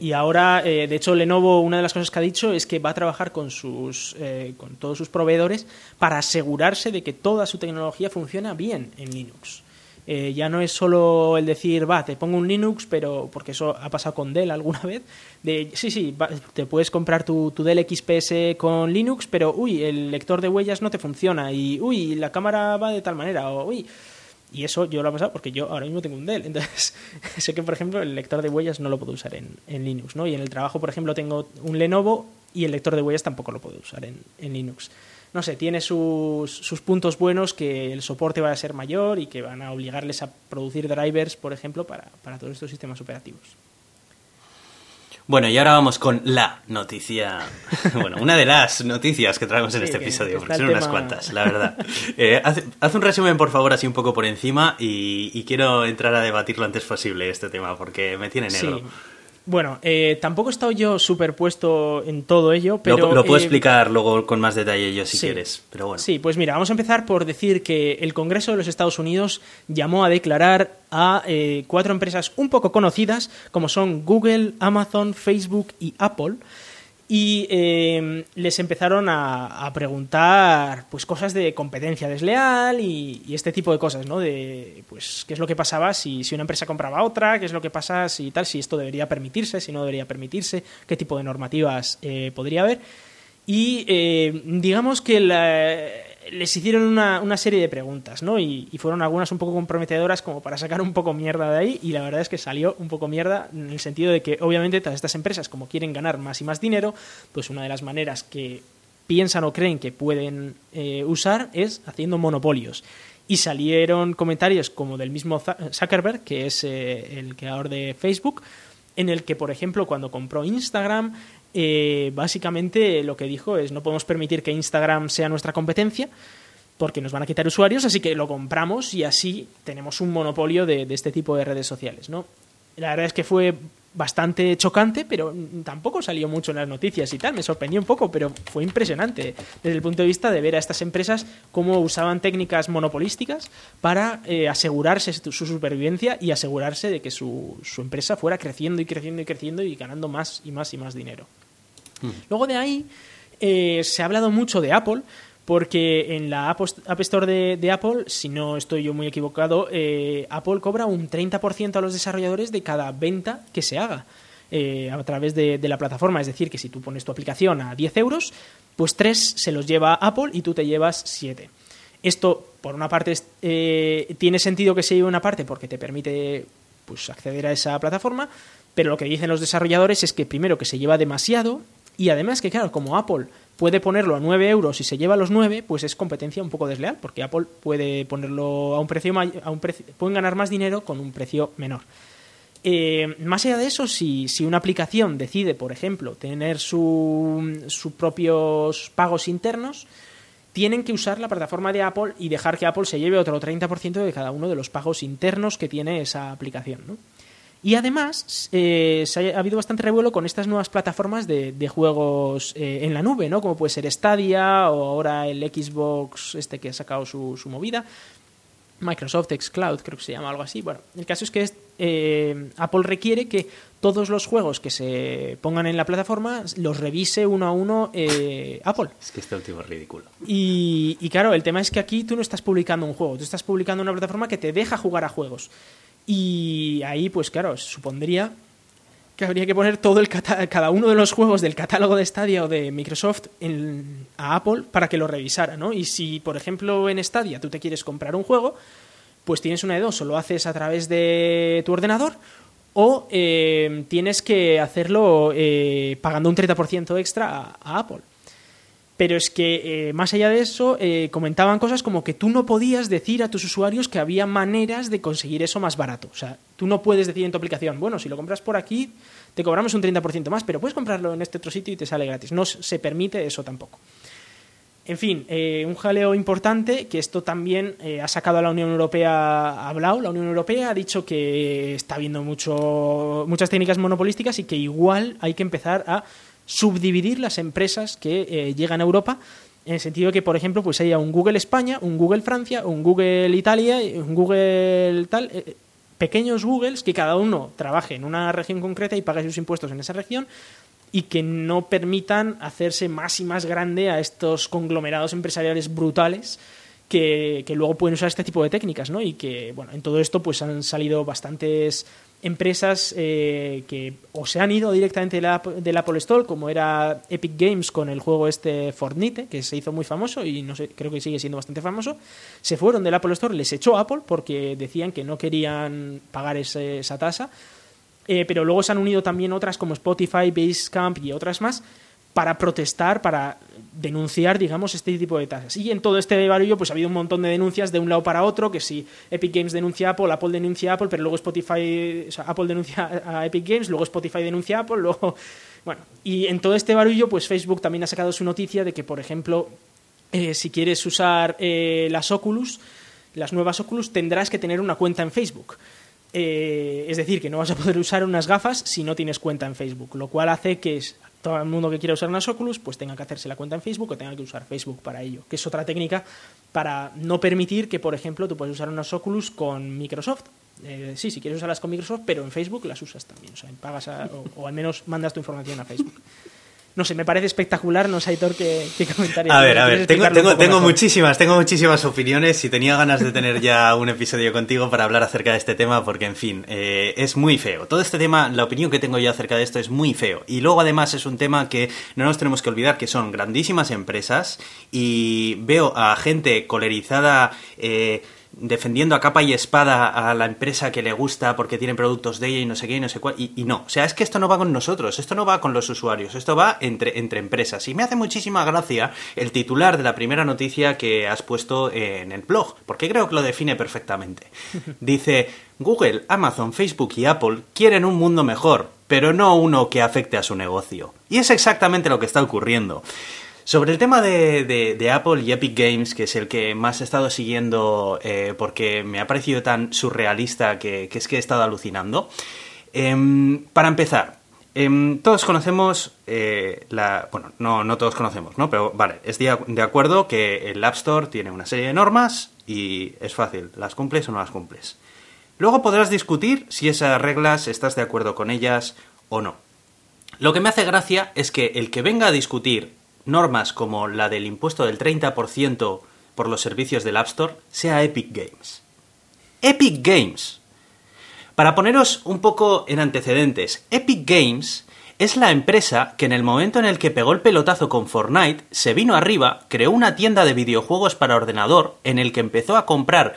Y ahora, eh, de hecho, Lenovo, una de las cosas que ha dicho es que va a trabajar con, sus, eh, con todos sus proveedores para asegurarse de que toda su tecnología funciona bien en Linux. Eh, ya no es solo el decir, va, te pongo un Linux, pero porque eso ha pasado con Dell alguna vez, de, sí, sí, te puedes comprar tu, tu, Dell XPS con Linux, pero, uy, el lector de huellas no te funciona, y, uy, la cámara va de tal manera, o, uy, y eso yo lo he pasado porque yo ahora mismo tengo un Dell. Entonces, sé que, por ejemplo, el lector de huellas no lo puedo usar en, en, Linux, ¿no? Y en el trabajo, por ejemplo, tengo un Lenovo y el lector de huellas tampoco lo puede usar en, en Linux. No sé, tiene sus, sus, puntos buenos que el soporte va a ser mayor y que van a obligarles a producir drivers, por ejemplo, para, para todos estos sistemas operativos. Bueno, y ahora vamos con la noticia. Bueno, una de las noticias que traemos en Sí, este episodio, porque son unas cuantas, la verdad. Eh, haz, haz un resumen, por favor, así un poco por encima, y, y quiero entrar a debatir lo antes posible este tema, porque me tiene negro. Sí. Bueno, eh, tampoco he estado yo superpuesto en todo ello, pero... lo, lo puedo eh, explicar luego con más detalle yo si sí. quieres, pero bueno. Sí, pues mira, vamos a empezar por decir que el Congreso de los Estados Unidos llamó a declarar a eh, cuatro empresas un poco conocidas, como son Google, Amazon, Facebook y Apple, y eh, les empezaron a, a preguntar pues cosas de competencia desleal y, este tipo de cosas, ¿no? De pues qué es lo que pasaba si, si una empresa compraba otra, qué es lo que pasa si tal, si esto debería permitirse, si no debería permitirse, qué tipo de normativas eh, podría haber. Y eh, digamos que la- les hicieron una, una serie de preguntas, ¿no? Y, fueron algunas un poco comprometedoras como para sacar un poco mierda de ahí. Y la verdad es que salió un poco mierda en el sentido de que, obviamente, todas estas empresas, como quieren ganar más y más dinero, pues una de las maneras que piensan o creen que pueden eh, usar es haciendo monopolios. Y salieron comentarios como del mismo Zuckerberg, que es eh, el creador de Facebook, en el que, por ejemplo, cuando compró Instagram, eh, básicamente lo que dijo es no podemos permitir que Instagram sea nuestra competencia porque nos van a quitar usuarios, así que lo compramos y así tenemos un monopolio de, de este tipo de redes sociales, ¿no? La verdad es que fue bastante chocante, pero tampoco salió mucho en las noticias y tal, me sorprendió un poco, pero fue impresionante desde el punto de vista de ver a estas empresas cómo usaban técnicas monopolísticas para eh, asegurarse su su supervivencia y asegurarse de que su, su empresa fuera creciendo y creciendo y creciendo y ganando más y más y más dinero. Luego de ahí eh, se ha hablado mucho de Apple, porque en la App Store de, Apple, si no estoy yo muy equivocado, eh, Apple cobra un 30% a los desarrolladores de cada venta que se haga eh, a través de, la plataforma. Es decir, que si tú pones tu aplicación a 10 euros, pues 3 se los lleva Apple y tú te llevas 7. Esto, por una parte, eh, tiene sentido que se lleve una parte porque te permite pues, acceder a esa plataforma, pero lo que dicen los desarrolladores es que primero que se lleva demasiado y además que, claro, como Apple puede ponerlo a 9 euros y se lleva los 9, pues es competencia un poco desleal, porque Apple puede ponerlo a un precio a un pueden ganar más dinero con un precio menor. Eh, más allá de eso, si, si una aplicación decide, por ejemplo, tener su- sus propios pagos internos, tienen que usar la plataforma de Apple y dejar que Apple se lleve otro 30% de cada uno de los pagos internos que tiene esa aplicación. Y además, eh, se ha, ha habido bastante revuelo con estas nuevas plataformas de, juegos eh, en la nube, ¿no? Como puede ser Stadia o ahora el Xbox este que ha sacado su, movida. Microsoft Xcloud, creo que se llama algo así. Bueno, el caso es que eh, Apple requiere que todos los juegos que se pongan en la plataforma los revise uno a uno eh, Apple. Es que este último es ridículo. Y, y claro, el tema es que aquí tú no estás publicando un juego, tú estás publicando una plataforma que te deja jugar a juegos. Y ahí, pues claro, supondría que habría que poner todo el cada uno de los juegos del catálogo de Stadia o de Microsoft en- a Apple para que lo revisara, ¿no? Y si, por ejemplo, en Stadia tú te quieres comprar un juego, pues tienes una de dos, o lo haces a través de tu ordenador o eh, tienes que hacerlo eh, pagando un 30% extra a, Apple. Pero es que, eh, más allá de eso, comentaban cosas como que tú no podías decir a tus usuarios que había maneras de conseguir eso más barato. O sea, tú no puedes decir en tu aplicación, bueno, si lo compras por aquí, te cobramos un 30% más, pero puedes comprarlo en este otro sitio y te sale gratis. No se permite eso tampoco. En fin, eh, un jaleo importante que esto también eh, ha sacado a la Unión Europea, ha hablado, la Unión Europea ha dicho que está viendo mucho, muchas técnicas monopolísticas y que igual hay que empezar a subdividir las empresas que eh, llegan a Europa en el sentido de que, por ejemplo, pues haya un Google España, un Google Francia, un Google Italia, un Google tal, pequeños Googles que cada uno trabaje en una región concreta y pague sus impuestos en esa región y que no permitan hacerse más y más grande a estos conglomerados empresariales brutales que, que luego pueden usar este tipo de técnicas, ¿no? Y que, bueno, en todo esto pues han salido bastantes empresas eh, que o se han ido directamente de la, del Apple Store, como era Epic Games con el juego este Fortnite, que se hizo muy famoso y no sé, creo que sigue siendo bastante famoso, se fueron del Apple Store, les echó Apple porque decían que no querían pagar ese- esa tasa, eh, pero luego se han unido también otras como Spotify, Basecamp y otras más para protestar, para denunciar, digamos, este tipo de tasas. Y en todo este barullo, pues ha habido un montón de denuncias de un lado para otro, que si Epic Games denuncia a Apple, Apple denuncia a Apple, pero luego Spotify, o sea, Apple denuncia a Epic Games, luego Spotify denuncia a Apple, luego... Bueno, y en todo este barullo, pues Facebook también ha sacado su noticia de que, por ejemplo, eh, si quieres usar eh, las Oculus, las nuevas Oculus, tendrás que tener una cuenta en Facebook. Eh, es decir, que no vas a poder usar unas gafas si no tienes cuenta en Facebook, lo cual hace que todo el mundo que quiera usar unas Oculus pues tenga que hacerse la cuenta en Facebook o tenga que usar Facebook para ello, que es otra técnica para no permitir que, por ejemplo, tú puedes usar unas Oculus con Microsoft. Eh, sí, si quieres usarlas con Microsoft, pero en Facebook las usas también, o sea, pagas o al menos mandas tu información a Facebook no sé, me parece espectacular, no sé, Aitor, qué, qué comentario. A ver, a ver, tengo, tengo, tengo muchísimas, tengo muchísimas opiniones y tenía ganas de tener ya un episodio contigo para hablar acerca de este tema porque, en fin, eh, es muy feo. Todo este tema, la opinión que tengo yo acerca de esto es muy feo. Y luego, además, es un tema que no nos tenemos que olvidar que son grandísimas empresas y veo a gente colerizada... Eh, defendiendo a capa y espada a la empresa que le gusta porque tiene productos de ella y no sé qué y no sé cuál. Y, no, o sea, es que esto no va con nosotros, esto no va con los usuarios, esto va entre, entre empresas. Y me hace muchísima gracia el titular de la primera noticia que has puesto en el blog, porque creo que lo define perfectamente. Dice, Google, Amazon, Facebook y Apple quieren un mundo mejor, pero no uno que afecte a su negocio. Y es exactamente lo que está ocurriendo. Sobre el tema de, Apple y Epic Games, que es el que más he estado siguiendo eh, porque me ha parecido tan surrealista que, es que he estado alucinando. Em, para empezar, em, todos conocemos eh. Bueno, no, no todos conocemos, ¿no? Pero vale, es de, de acuerdo que el App Store tiene una serie de normas y es fácil, ¿las cumples o no las cumples? Luego podrás discutir si esas reglas estás de acuerdo con ellas o no. Lo que me hace gracia es que el que venga a discutir normas como la del impuesto del 30% por los servicios del App Store sea Epic Games. Epic Games. Para poneros un poco en antecedentes, Epic Games es la empresa que en el momento en el que pegó el pelotazo con Fortnite se vino arriba, creó una tienda de videojuegos para ordenador en el que empezó a comprar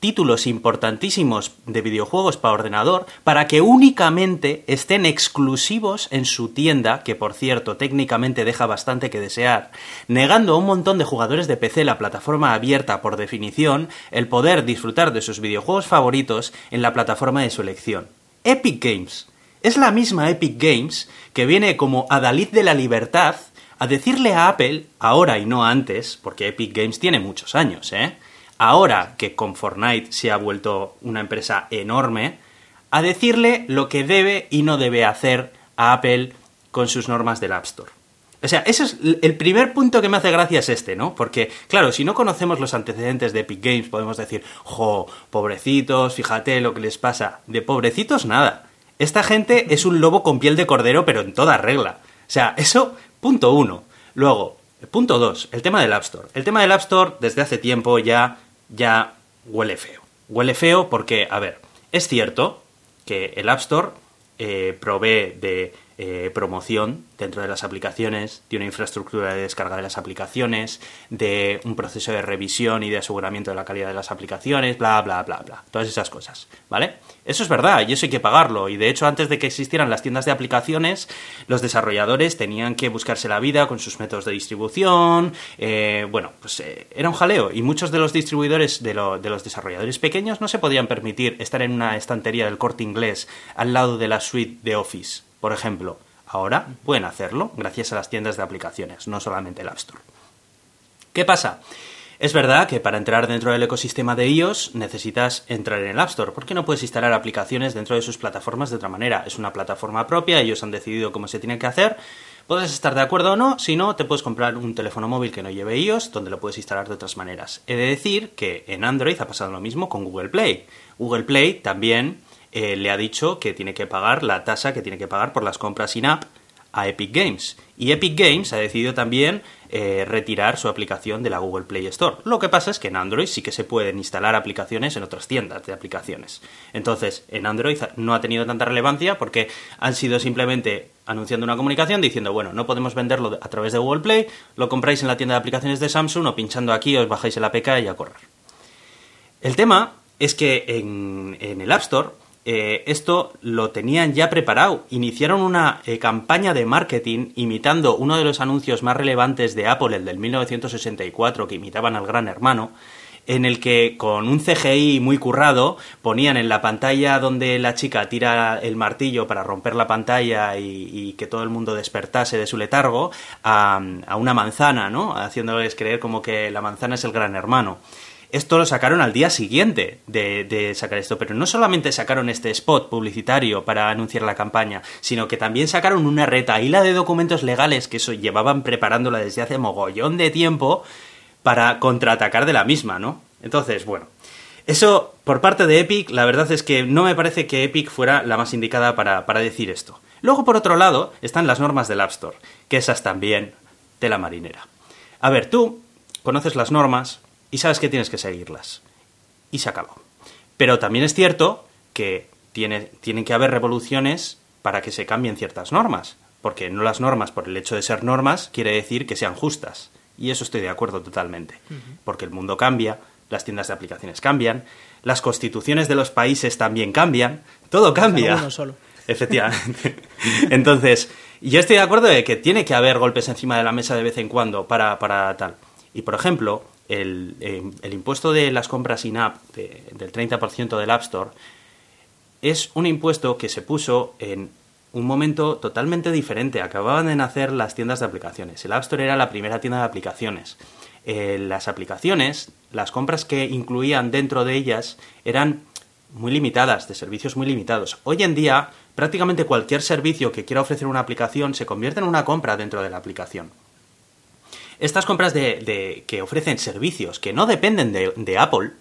títulos importantísimos de videojuegos para ordenador para que únicamente estén exclusivos en su tienda, que por cierto técnicamente deja bastante que desear, negando a un montón de jugadores de PC la plataforma abierta por definición el poder disfrutar de sus videojuegos favoritos en la plataforma de su elección. Epic Games. Es la misma Epic Games que viene como adalid de la libertad a decirle a Apple, ahora y no antes, porque Epic Games tiene muchos años, ¿eh? Ahora que con Fortnite se ha vuelto una empresa enorme, a decirle lo que debe y no debe hacer a Apple con sus normas del App Store. O sea, ese es el primer punto que me hace gracia es este, ¿no? Porque, claro, si no conocemos los antecedentes de Epic Games, podemos decir, jo, pobrecitos, fíjate lo que les pasa. De pobrecitos, nada. Esta gente es un lobo con piel de cordero, pero en toda regla. O sea, eso, punto uno. Luego, punto dos, el tema del App Store. El tema del App Store, desde hace tiempo ya ya huele feo. Huele feo porque, a ver, es cierto que el App Store eh, provee de eh, promoción dentro de las aplicaciones, de una infraestructura de descarga de las aplicaciones, de un proceso de revisión y de aseguramiento de la calidad de las aplicaciones, bla, bla, bla, bla. Todas esas cosas, ¿vale? Eso es verdad y eso hay que pagarlo. Y de hecho, antes de que existieran las tiendas de aplicaciones, los desarrolladores tenían que buscarse la vida con sus métodos de distribución. Eh, bueno, pues eh, era un jaleo. Y muchos de los distribuidores de, de los desarrolladores pequeños no se podían permitir estar en una estantería del corte inglés al lado de la suite de Office por ejemplo, ahora pueden hacerlo gracias a las tiendas de aplicaciones, no solamente el App Store. ¿Qué pasa? Es verdad que para entrar dentro del ecosistema de iOS necesitas entrar en el App Store, porque no puedes instalar aplicaciones dentro de sus plataformas de otra manera. Es una plataforma propia, ellos han decidido cómo se tiene que hacer. Puedes estar de acuerdo o no, si no, te puedes comprar un teléfono móvil que no lleve iOS, donde lo puedes instalar de otras maneras. He de decir que en Android ha pasado lo mismo con Google Play. Google Play también eh, le ha dicho que tiene que pagar la tasa que tiene que pagar por las compras in-app a Epic Games. Y Epic Games ha decidido también eh, retirar su aplicación de la Google Play Store. Lo que pasa es que en Android sí que se pueden instalar aplicaciones en otras tiendas de aplicaciones. Entonces, en Android no ha tenido tanta relevancia porque han sido simplemente anunciando una comunicación diciendo, bueno, no podemos venderlo a través de Google Play, lo compráis en la tienda de aplicaciones de Samsung o pinchando aquí os bajáis el APK y a correr. El tema es que en, en el App Store eh, esto lo tenían ya preparado. Iniciaron una eh, campaña de marketing imitando uno de los anuncios más relevantes de Apple, el del 1964, que imitaban al gran hermano, en el que con un CGI muy currado ponían en la pantalla donde la chica tira el martillo para romper la pantalla y, que todo el mundo despertase de su letargo a, a una manzana, ¿no? Haciéndoles creer como que la manzana es el gran hermano. Esto lo sacaron al día siguiente de, sacar esto, pero no solamente sacaron este spot publicitario para anunciar la campaña, sino que también sacaron una retaíla de documentos legales que eso llevaban preparándola desde hace mogollón de tiempo para contraatacar de la misma, ¿no? Entonces, bueno, eso por parte de Epic, la verdad es que no me parece que Epic fuera la más indicada para, para decir esto. Luego, por otro lado, están las normas del App Store, que esas también de la marinera. A ver, tú conoces las normas, y sabes que tienes que seguirlas. Y se acabó. Pero también es cierto que tiene, tienen que haber revoluciones para que se cambien ciertas normas. Porque no las normas, por el hecho de ser normas, quiere decir que sean justas. Y eso estoy de acuerdo totalmente. Porque el mundo cambia, las tiendas de aplicaciones cambian, las constituciones de los países también cambian, todo cambia. Uno solo. Efectivamente. Entonces, yo estoy de acuerdo de que tiene que haber golpes encima de la mesa de vez en cuando para, para tal. Y por ejemplo, el, el impuesto de las compras in-app del 30% del App Store es un impuesto que se puso en un momento totalmente diferente. Acababan de nacer las tiendas de aplicaciones. El App Store era la primera tienda de aplicaciones. Eh, las aplicaciones, las compras que incluían dentro de ellas eran muy limitadas, de servicios muy limitados. Hoy en día, prácticamente cualquier servicio que quiera ofrecer una aplicación se convierte en una compra dentro de la aplicación estas compras de, que ofrecen servicios que no dependen de, Apple,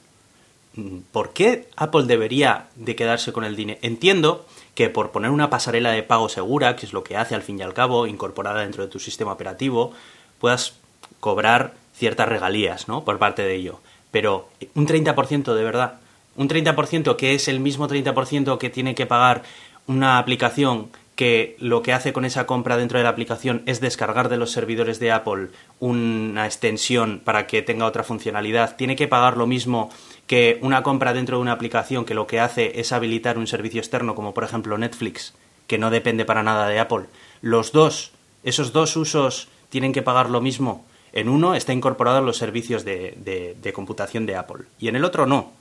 mm, ¿por qué Apple debería de quedarse con el dinero? Entiendo que por poner una pasarela de pago segura, que es lo que hace al fin y al cabo, incorporada dentro de tu sistema operativo, puedas cobrar ciertas regalías, ¿no? Por parte de ello. Pero un 30% de verdad, un 30% que es el mismo 30% que tiene que pagar una aplicación que lo que hace con esa compra dentro de la aplicación es descargar de los servidores de Apple una extensión para que tenga otra funcionalidad, tiene que pagar lo mismo que una compra dentro de una aplicación que lo que hace es habilitar un servicio externo como por ejemplo Netflix, que no depende para nada de Apple. Los dos, esos dos usos tienen que pagar lo mismo. En uno está incorporado los servicios de, de computación de Apple y en el otro no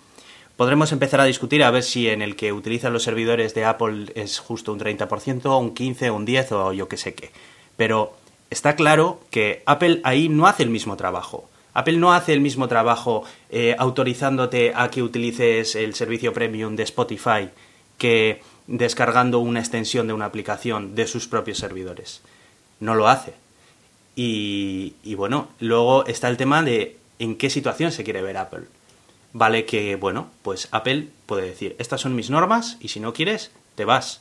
podremos empezar a discutir a ver si en el que utilizan los servidores de Apple es justo un 30%, un 15%, un 10% o yo qué sé qué. Pero está claro que Apple ahí no hace el mismo trabajo. Apple no hace el mismo trabajo eh, autorizándote a que utilices el servicio premium de Spotify que descargando una extensión de una aplicación de sus propios servidores. No lo hace. Y, y bueno, luego está el tema de en qué situación se quiere ver Apple vale que, bueno, pues Apple puede decir, estas son mis normas y si no quieres, te vas.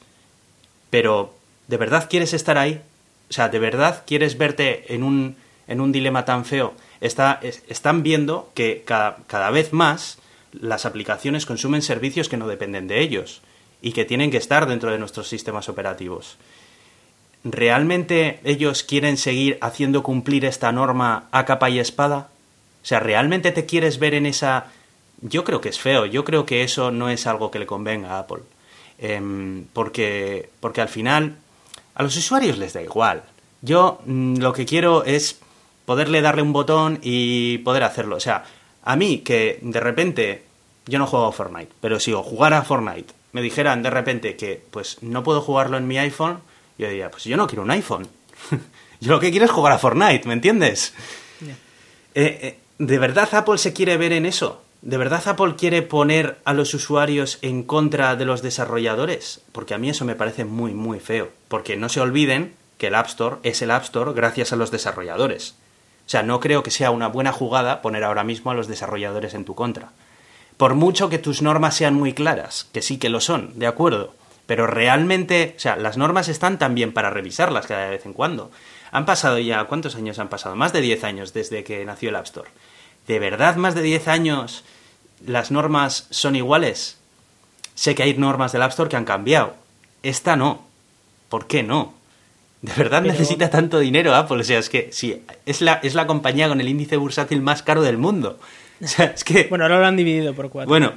Pero, ¿de verdad quieres estar ahí? O sea, ¿de verdad quieres verte en un, en un dilema tan feo? Está, están viendo que cada, cada vez más las aplicaciones consumen servicios que no dependen de ellos y que tienen que estar dentro de nuestros sistemas operativos. ¿Realmente ellos quieren seguir haciendo cumplir esta norma a capa y espada? O sea, ¿realmente te quieres ver en esa yo creo que es feo, yo creo que eso no es algo que le convenga a Apple. Em, porque, porque al final a los usuarios les da igual. Yo mm, lo que quiero es poderle darle un botón y poder hacerlo. O sea, a mí que de repente yo no juego a Fortnite, pero si o jugara a Fortnite me dijeran de repente que pues no puedo jugarlo en mi iPhone, yo diría, pues yo no quiero un iPhone. yo lo que quiero es jugar a Fortnite, ¿me entiendes? Eh, eh, ¿De verdad Apple se quiere ver en eso? ¿De verdad Apple quiere poner a los usuarios en contra de los desarrolladores? Porque a mí eso me parece muy, muy feo. Porque no se olviden que el App Store es el App Store gracias a los desarrolladores. O sea, no creo que sea una buena jugada poner ahora mismo a los desarrolladores en tu contra. Por mucho que tus normas sean muy claras, que sí que lo son, de acuerdo. Pero realmente, o sea, las normas están también para revisarlas cada vez en cuando. Han pasado ya, ¿cuántos años han pasado? Más de 10 años desde que nació el App Store. ¿De verdad más de 10 años las normas son iguales? Sé que hay normas del App Store que han cambiado. Esta no. ¿Por qué no? ¿De verdad necesita tanto dinero Apple? O sea, es que sí, es la, es la compañía con el índice bursátil más caro del mundo. O sea, es que... Bueno, ahora lo han dividido por cuatro. Bueno,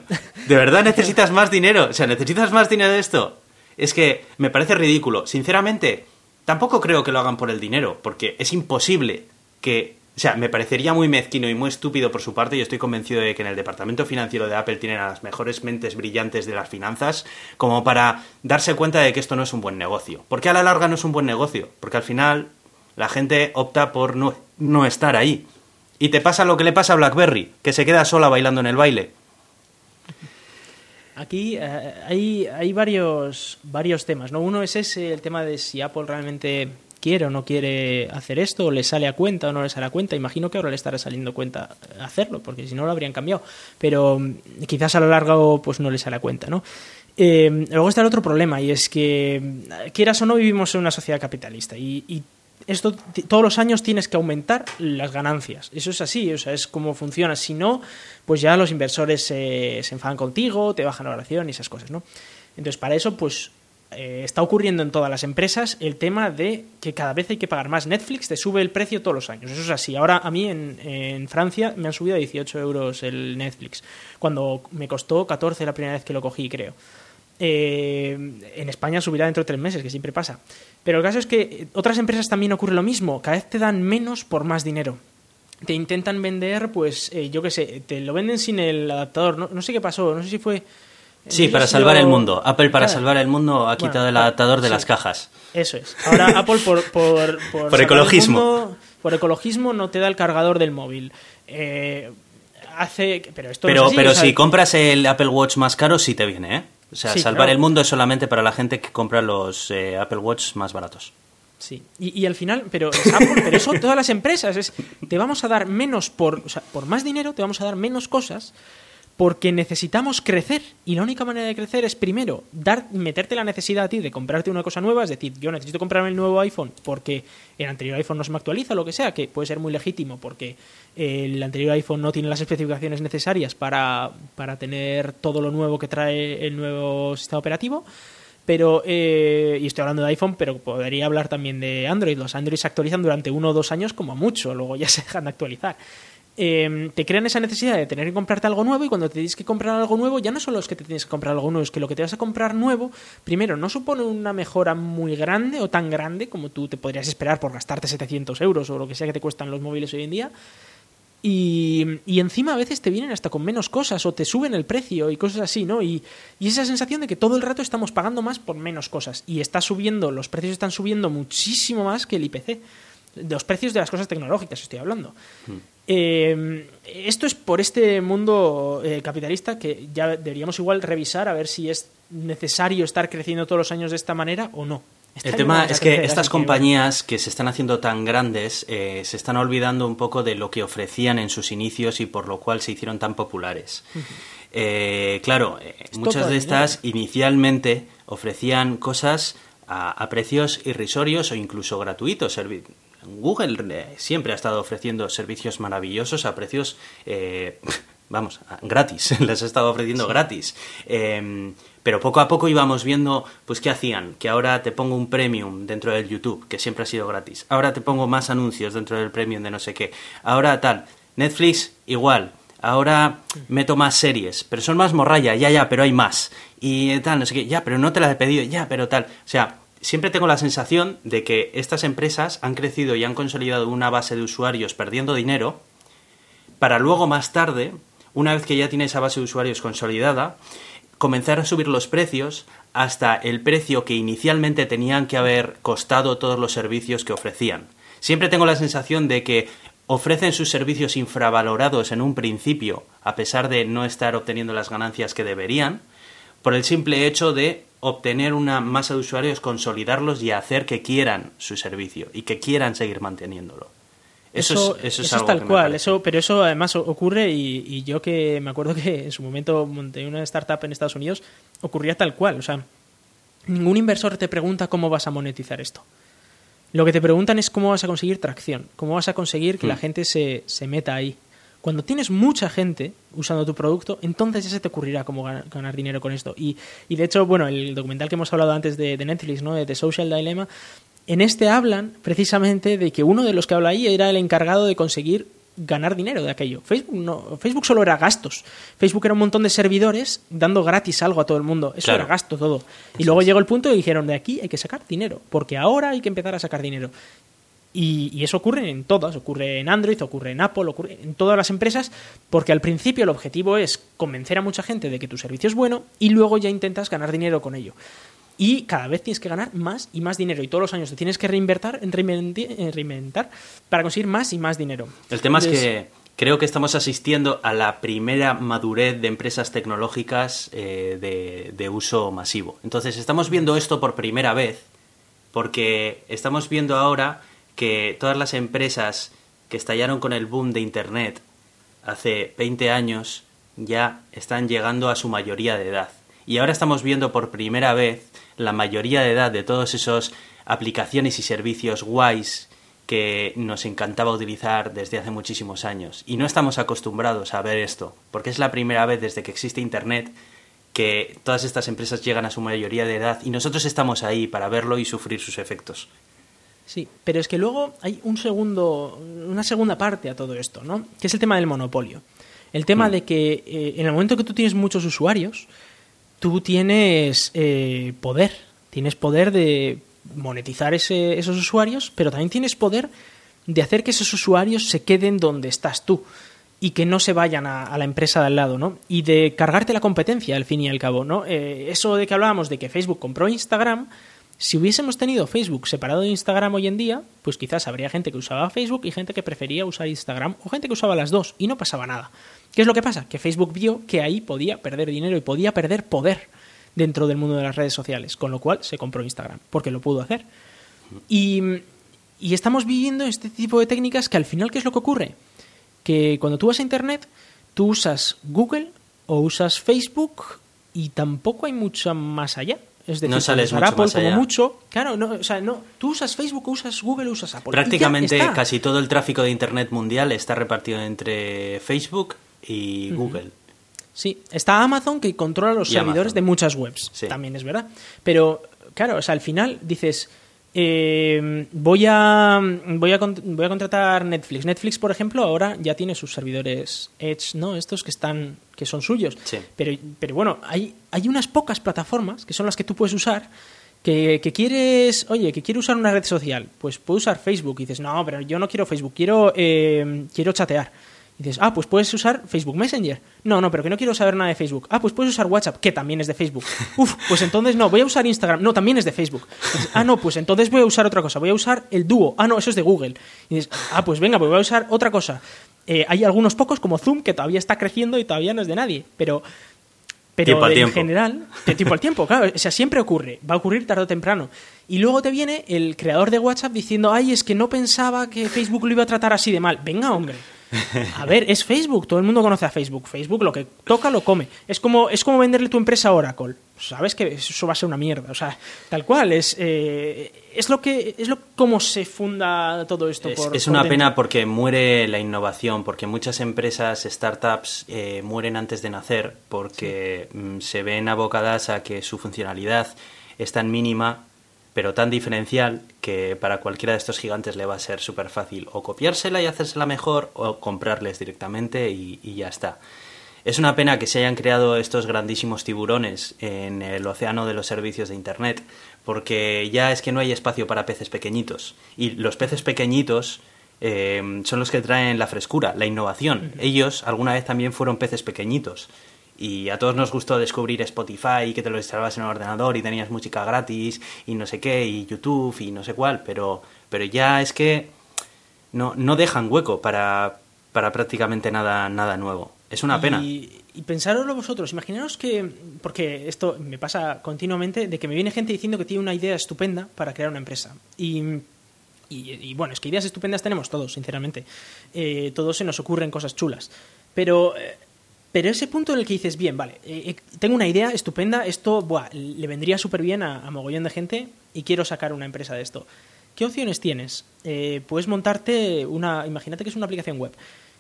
¿de verdad necesitas más dinero? O sea, ¿necesitas más dinero de esto? Es que me parece ridículo. Sinceramente, tampoco creo que lo hagan por el dinero, porque es imposible que... O sea, me parecería muy mezquino y muy estúpido por su parte. Yo estoy convencido de que en el departamento financiero de Apple tienen a las mejores mentes brillantes de las finanzas como para darse cuenta de que esto no es un buen negocio. ¿Por qué a la larga no es un buen negocio? Porque al final la gente opta por no, no estar ahí. Y te pasa lo que le pasa a BlackBerry, que se queda sola bailando en el baile. Aquí eh, hay, hay varios, varios temas, ¿no? Uno es ese, el tema de si Apple realmente quiere o no quiere hacer esto, o le sale a cuenta o no le sale a cuenta. Imagino que ahora le estará saliendo cuenta hacerlo, porque si no lo habrían cambiado. Pero mm, quizás a lo largo pues no le sale a cuenta, ¿no? Eh, luego está el otro problema, y es que, quieras o no, vivimos en una sociedad capitalista. Y, esto todos los años tienes que aumentar las ganancias. Eso es así, o sea, es como funciona. Si no, pues ya los inversores se enfadan contigo, te bajan la oración y esas cosas, ¿no? Entonces, para eso, pues eh, está ocurriendo en todas las empresas el tema de que cada vez hay que pagar más. Netflix te sube el precio todos los años. Eso es así. Ahora a mí en, Francia me han subido a 18 euros el Netflix, cuando me costó 14 la primera vez que lo cogí, creo. Eh, en España subirá dentro de tres meses, que siempre pasa. Pero el caso es que otras empresas también ocurre lo mismo. Cada vez te dan menos por más dinero. Te intentan vender, pues, eh, yo qué sé, te lo venden sin el adaptador. No sé qué pasó, no sé si fue... Sí, para salvar el mundo. Apple para Claro. salvar el mundo ha Bueno, quitado el pa- adaptador de sí. las cajas. Eso es. Ahora Apple por... Por, por, el ecologismo. mundo, por ecologismo no te da el cargador del móvil. Eh, hace... Pero esto no es Pero, así, pero o sea, si compras el Apple Watch más caro, sí te viene, ¿eh? O sea, Sí, salvar claro. el mundo es solamente para la gente que compra los eh, Apple Watch más baratos. Sí, y, y al final, pero es Apple, pero eso todas las empresas, es te vamos a dar menos por, o sea, por más dinero, te vamos a dar menos cosas porque necesitamos crecer y la única manera de crecer es primero dar meterte la necesidad a ti de comprarte una cosa nueva, es decir, yo necesito comprarme el nuevo iPhone porque el anterior iPhone no se me actualiza, lo que sea, que puede ser muy legítimo porque el anterior iPhone no tiene las especificaciones necesarias para, para tener todo lo nuevo que trae el nuevo sistema operativo. Pero, eh, y estoy hablando de iPhone, pero podría hablar también de Android. Los Android se actualizan durante uno o dos años como mucho, luego ya se dejan de actualizar. Eh, te crean esa necesidad de tener que comprarte algo nuevo y cuando te tienes que comprar algo nuevo, ya no solo es que te tienes que comprar algo nuevo, es que lo que te vas a comprar nuevo, primero, no supone una mejora muy grande o tan grande como tú te podrías esperar por gastarte 700 euros o lo que sea que te cuestan los móviles hoy en día. Y, y encima a veces te vienen hasta con menos cosas o te suben el precio y cosas así, ¿no? Y, y esa sensación de que todo el rato estamos pagando más por menos cosas. Y está subiendo, los precios están subiendo muchísimo más que el IPC. De los precios de las cosas tecnológicas estoy hablando. Eh, esto es por este mundo eh, capitalista que ya deberíamos igual revisar a ver si es necesario estar creciendo todos los años de esta manera o no. Está El tema es que estas compañías que se están haciendo tan grandes eh, se están olvidando un poco de lo que ofrecían en sus inicios y por lo cual se hicieron tan populares. Eh, claro, eh, muchas de dinero. estas inicialmente ofrecían cosas a, a precios irrisorios o incluso gratuitos. Google eh, siempre ha estado ofreciendo servicios maravillosos a precios, eh, vamos, gratis, les ha estado ofreciendo gratis. Eh, pero poco a poco íbamos viendo, pues, qué hacían. Que ahora te pongo un premium dentro del YouTube, que siempre ha sido gratis. Ahora te pongo más anuncios dentro del premium de no sé qué. Ahora tal. Netflix, igual. Ahora meto más series, pero son más morralla, ya, ya, pero hay más. Y tal, no sé qué, ya, pero no te las he pedido, ya, pero tal. O sea, siempre tengo la sensación de que estas empresas han crecido y han consolidado una base de usuarios perdiendo dinero, para luego más tarde, una vez que ya tiene esa base de usuarios consolidada, comenzar a subir los precios hasta el precio que inicialmente tenían que haber costado todos los servicios que ofrecían. Siempre tengo la sensación de que ofrecen sus servicios infravalorados en un principio, a pesar de no estar obteniendo las ganancias que deberían, por el simple hecho de obtener una masa de usuarios, consolidarlos y hacer que quieran su servicio y que quieran seguir manteniéndolo. Eso, es, eso es algo tal que cual, eso, pero eso además ocurre y, y yo que me acuerdo que en su momento monté una startup en Estados Unidos, ocurría tal cual, o sea, ningún inversor te pregunta cómo vas a monetizar esto. Lo que te preguntan es cómo vas a conseguir tracción, cómo vas a conseguir que la Hmm. gente se, se meta ahí. Cuando tienes mucha gente usando tu producto, entonces ya se te ocurrirá cómo gan- ganar dinero con esto. Y, y de hecho, bueno, el documental que hemos hablado antes de, de Netflix, ¿no? de The Social Dilemma, en este hablan precisamente de que uno de los que habla ahí era el encargado de conseguir ganar dinero de aquello. Facebook no, Facebook solo era gastos. Facebook era un montón de servidores dando gratis algo a todo el mundo. Eso Claro. era gasto todo. Y luego llegó el punto y dijeron, de aquí hay que sacar dinero, porque ahora hay que empezar a sacar dinero. Y, y eso ocurre en todas, ocurre en Android, ocurre en Apple, ocurre en todas las empresas, porque al principio el objetivo es convencer a mucha gente de que tu servicio es bueno y luego ya intentas ganar dinero con ello. Y cada vez tienes que ganar más y más dinero y todos los años te tienes que reinventar, reinventi- eh, reinventar para conseguir más y más dinero. El tema es que creo que estamos asistiendo a la primera madurez de empresas tecnológicas eh, de, de uso masivo. Entonces, estamos viendo esto por primera vez porque estamos viendo ahora que todas las empresas que estallaron con el boom de Internet hace 20 años ya están llegando a su mayoría de edad. Y ahora estamos viendo por primera vez la mayoría de edad de todos esos aplicaciones y servicios guays que nos encantaba utilizar desde hace muchísimos años. Y no estamos acostumbrados a ver esto, porque es la primera vez desde que existe Internet que todas estas empresas llegan a su mayoría de edad y nosotros estamos ahí para verlo y sufrir sus efectos. Sí, pero es que luego hay un segundo, una segunda parte a todo esto, ¿no? Que es el tema del monopolio. El tema Mm. de que eh, en el momento que tú tienes muchos usuarios, tú tienes eh, poder. Tienes poder de monetizar ese- esos usuarios, pero también tienes poder de hacer que esos usuarios se queden donde estás tú y que no se vayan a, a la empresa de al lado, ¿no? Y de cargarte la competencia, al fin y al cabo, ¿no? Eh, eso de que hablábamos de que Facebook compró Instagram, si hubiésemos tenido Facebook separado de Instagram hoy en día, pues quizás habría gente que usaba Facebook y gente que prefería usar Instagram o gente que usaba las dos y no pasaba nada. ¿Qué es lo que pasa? Que Facebook vio que ahí podía perder dinero y podía perder poder dentro del mundo de las redes sociales, con lo cual se compró Instagram, porque lo pudo hacer. Y, estamos viviendo este tipo de técnicas que al final, ¿qué es lo que ocurre? Que cuando tú vas a Internet, tú usas Google o usas Facebook y tampoco hay mucho más allá. Es decir, No sales mucho Apple más como mucho. Claro, no, o sea, no, tú usas Facebook, usas Google, usas Apple. Prácticamente casi todo el tráfico de Internet mundial está repartido entre Facebook y Google. Sí, está Amazon que controla los Y servidores Amazon. de muchas webs. Sí. También es verdad. Pero, claro, o sea, al final dices, eh, voy, a, voy, a, voy a contratar Netflix. Netflix, por ejemplo, ahora ya tiene sus servidores Edge, ¿no? Estos que están que son suyos. Sí. Pero, pero bueno, hay, hay unas pocas plataformas que son las que tú puedes usar que, que quieres, oye, que quiero usar una red social, pues puedo usar Facebook. Y dices, no, pero yo no quiero Facebook, quiero, eh, quiero chatear. Y dices, ah, pues puedes usar Facebook Messenger. No, no, pero que no quiero saber nada de Facebook. Ah, pues puedes usar WhatsApp, que también es de Facebook. Uf, pues entonces no, voy a usar Instagram. No, también es de Facebook. Dices, ah, no, pues entonces voy a usar otra cosa. Voy a usar el dúo. Ah, no, eso es de Google. Y dices, ah, pues venga, pues voy a usar otra cosa. Eh, hay algunos pocos como Zoom que todavía está creciendo y todavía no es de nadie. Pero pero en tiempo. general, de tiempo al tiempo, claro, o sea, siempre ocurre, va a ocurrir tarde o temprano. Y luego te viene el creador de WhatsApp diciendo, ay, es que no pensaba que Facebook lo iba a tratar así de mal. Venga, hombre. A ver, es Facebook, todo el mundo conoce a Facebook. Facebook lo que toca lo come. Es como, es como venderle tu empresa a Oracle. Sabes que eso va a ser una mierda. O sea, tal cual, es, eh, es lo que, es lo como se funda todo esto. Es, por- es por una dentro. pena porque muere la innovación, porque muchas empresas, startups, eh, mueren antes de nacer porque mm, se ven abocadas a que su funcionalidad es tan mínima, pero tan diferencial, que para cualquiera de estos gigantes le va a ser súper fácil o copiársela y hacérsela mejor o comprarles directamente y, y ya está. Es una pena que se hayan creado estos grandísimos tiburones en el océano de los servicios de Internet, porque ya es que no hay espacio para peces pequeñitos. Y los peces pequeñitos eh, son los que traen la frescura, la innovación. Ellos alguna vez también fueron peces pequeñitos. Y a todos nos gustó descubrir Spotify, que te lo instalabas en el ordenador y tenías música gratis y no sé qué, y YouTube y no sé cuál, pero, pero ya es que no, no dejan hueco para, para prácticamente nada, nada nuevo. Es una pena. Y, pensároslo vosotros, imaginaros que, porque esto me pasa continuamente, de que me viene gente diciendo que tiene una idea estupenda para crear una empresa. Y, y- y, bueno, es que ideas estupendas tenemos todos, sinceramente. Eh, todos se nos ocurren cosas chulas. Pero, eh, pero ese punto en el que dices, bien, vale, eh, eh, tengo una idea estupenda, esto buah, le vendría súper bien a, mogollón de gente y quiero sacar una empresa de esto. ¿Qué opciones tienes? Puedes montarte una, imagínate que es una aplicación web.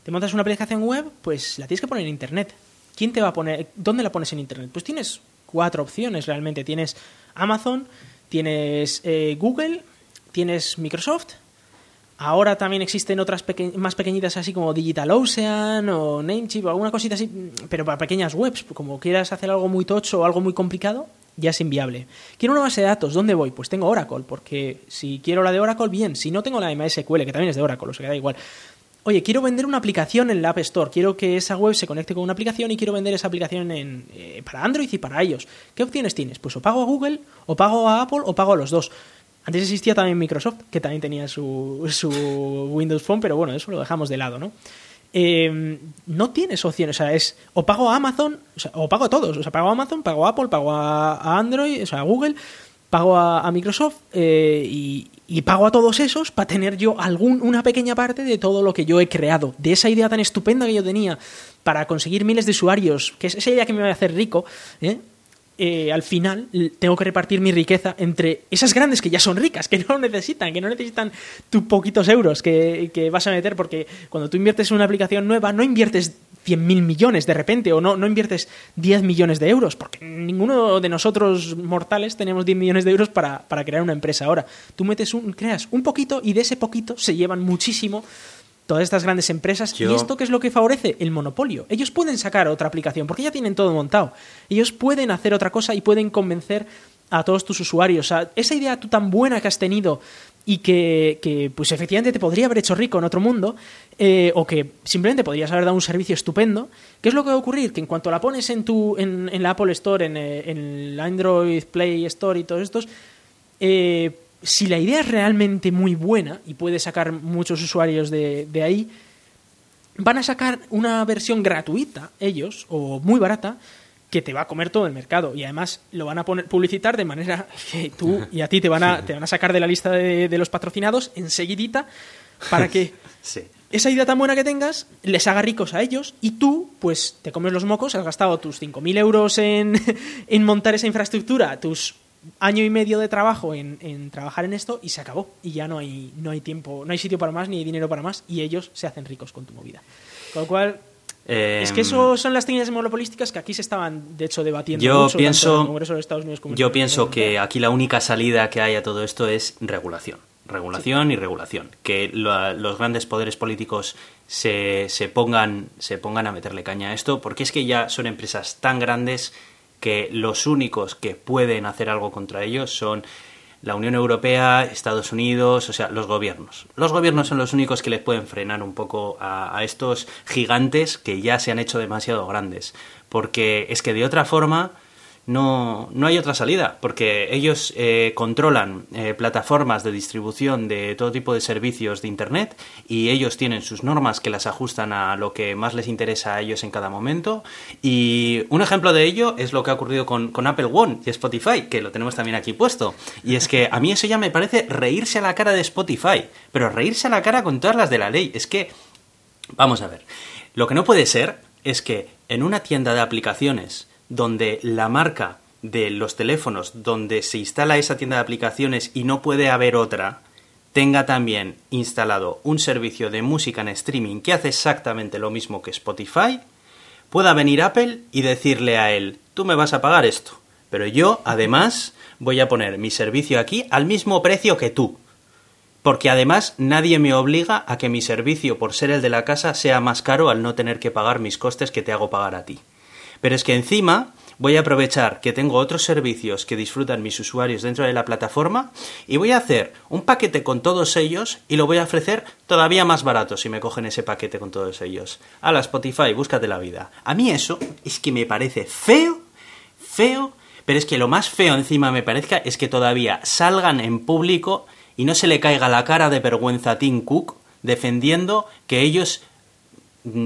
Te montas una aplicación web, pues la tienes que poner en internet. ¿Quién te va a poner? ¿Dónde la pones en internet? Pues tienes cuatro opciones realmente. Tienes Amazon, tienes eh, Google, tienes Microsoft Ahora también existen otras más pequeñitas así como Digital Ocean o Namecheap o alguna cosita así, pero para pequeñas webs. Como quieras hacer algo muy tocho o algo muy complicado, ya es inviable. Quiero una base de datos, ¿dónde voy? Pues tengo Oracle, porque si quiero la de Oracle, bien. Si no tengo la de MySQL, que también es de Oracle, o sea, que da igual. Oye, quiero vender una aplicación en la App Store, quiero que esa web se conecte con una aplicación y quiero vender esa aplicación eh, para Android y para iOS. ¿Qué opciones tienes? Pues o pago a Google, o pago a Apple, o pago a los dos. Antes existía también Microsoft, que también tenía su, su Windows Phone, pero bueno, eso lo dejamos de lado, ¿no? Eh, no tienes opciones, o sea, es o pago a Amazon, o, pago a todos, o sea, pago a Amazon, pago a Apple, pago a, Android, o sea, a Google, pago a, Microsoft eh, y, pago a todos esos para tener yo algún, una pequeña parte de todo lo que yo he creado, de esa idea tan estupenda que yo tenía para conseguir miles de usuarios, que es esa idea que me va a hacer rico, ¿eh? Eh, al final tengo que repartir mi riqueza entre esas grandes que ya son ricas, que no necesitan, que no necesitan tus poquitos euros que, vas a meter, porque cuando tú inviertes en una aplicación nueva, no inviertes 100.000 millones de repente, o no, no inviertes 10 millones de euros, porque ninguno de nosotros mortales tenemos 10 millones de euros para, para crear una empresa ahora. Tú metes un, creas un poquito y de ese poquito se llevan muchísimo todas estas grandes empresas. ¿Y esto qué es lo que favorece? El monopolio. Ellos pueden sacar otra aplicación porque ya tienen todo montado. Ellos pueden hacer otra cosa y pueden convencer a todos tus usuarios. O esa idea tú tan buena que has tenido y que, pues efectivamente te podría haber hecho rico en otro mundo, eh, o que simplemente podrías haber dado un servicio estupendo, ¿qué es lo que va a ocurrir? Que en cuanto la pones en, tu, en, la Apple Store, en, eh, en, el Android Play Store y todos estos, eh, si la idea es realmente muy buena y puede sacar muchos usuarios de, ahí, van a sacar una versión gratuita, ellos, o muy barata, que te va a comer todo el mercado. Y además lo van a poner, publicitar de manera que tú y a ti te van a, te van a sacar de la lista de, los patrocinados enseguidita para que esa idea tan buena que tengas les haga ricos a ellos y tú, pues, te comes los mocos, has gastado tus 5.000 euros en, en montar esa infraestructura, tus año y medio de trabajo en, trabajar en esto y se acabó. Y ya no hay, no hay tiempo, no hay sitio para más ni hay dinero para más y ellos se hacen ricos con tu movida. Con lo cual, es que eso em, son las técnicas monopolísticas que aquí se estaban, de hecho, debatiendo yo mucho, pienso, en el Congreso de Estados Unidos como Yo pienso que aquí la única salida que hay a todo esto es regulación. Regulación y regulación. Que los grandes poderes políticos se, se, pongan, se pongan a meterle caña a esto, porque es que ya son empresas tan grandes que los únicos que pueden hacer algo contra ellos son la Unión Europea, Estados Unidos, o sea, los gobiernos. Los gobiernos son los únicos que les pueden frenar un poco a, estos gigantes que ya se han hecho demasiado grandes. Porque es que de otra forma no, no hay otra salida, porque ellos eh, controlan eh, plataformas de distribución de todo tipo de servicios de Internet y ellos tienen sus normas que las ajustan a lo que más les interesa a ellos en cada momento. Y un ejemplo de ello es lo que ha ocurrido con, con Apple One y Spotify, que lo tenemos también aquí puesto. Y es que a mí eso ya me parece reírse a la cara de Spotify, pero reírse a la cara con todas las de la ley. Es que, vamos a ver, lo que no puede ser es que en una tienda de aplicaciones, donde la marca de los teléfonos donde se instala esa tienda de aplicaciones y no puede haber otra, tenga también instalado un servicio de música en streaming que hace exactamente lo mismo que Spotify, pueda venir Apple y decirle a él, tú me vas a pagar esto, pero yo además voy a poner mi servicio aquí al mismo precio que tú. Porque además nadie me obliga a que mi servicio, por ser el de la casa, sea más caro al no tener que pagar mis costes que te hago pagar a ti. Pero es que encima voy a aprovechar que tengo otros servicios que disfrutan mis usuarios dentro de la plataforma y voy a hacer un paquete con todos ellos y lo voy a ofrecer todavía más barato si me cogen ese paquete con todos ellos. A la Spotify, búscate la vida. A mí eso es que me parece feo, feo, pero es que lo más feo encima me parezca es que todavía salgan en público y no se le caiga la cara de vergüenza a Tim Cook defendiendo que ellos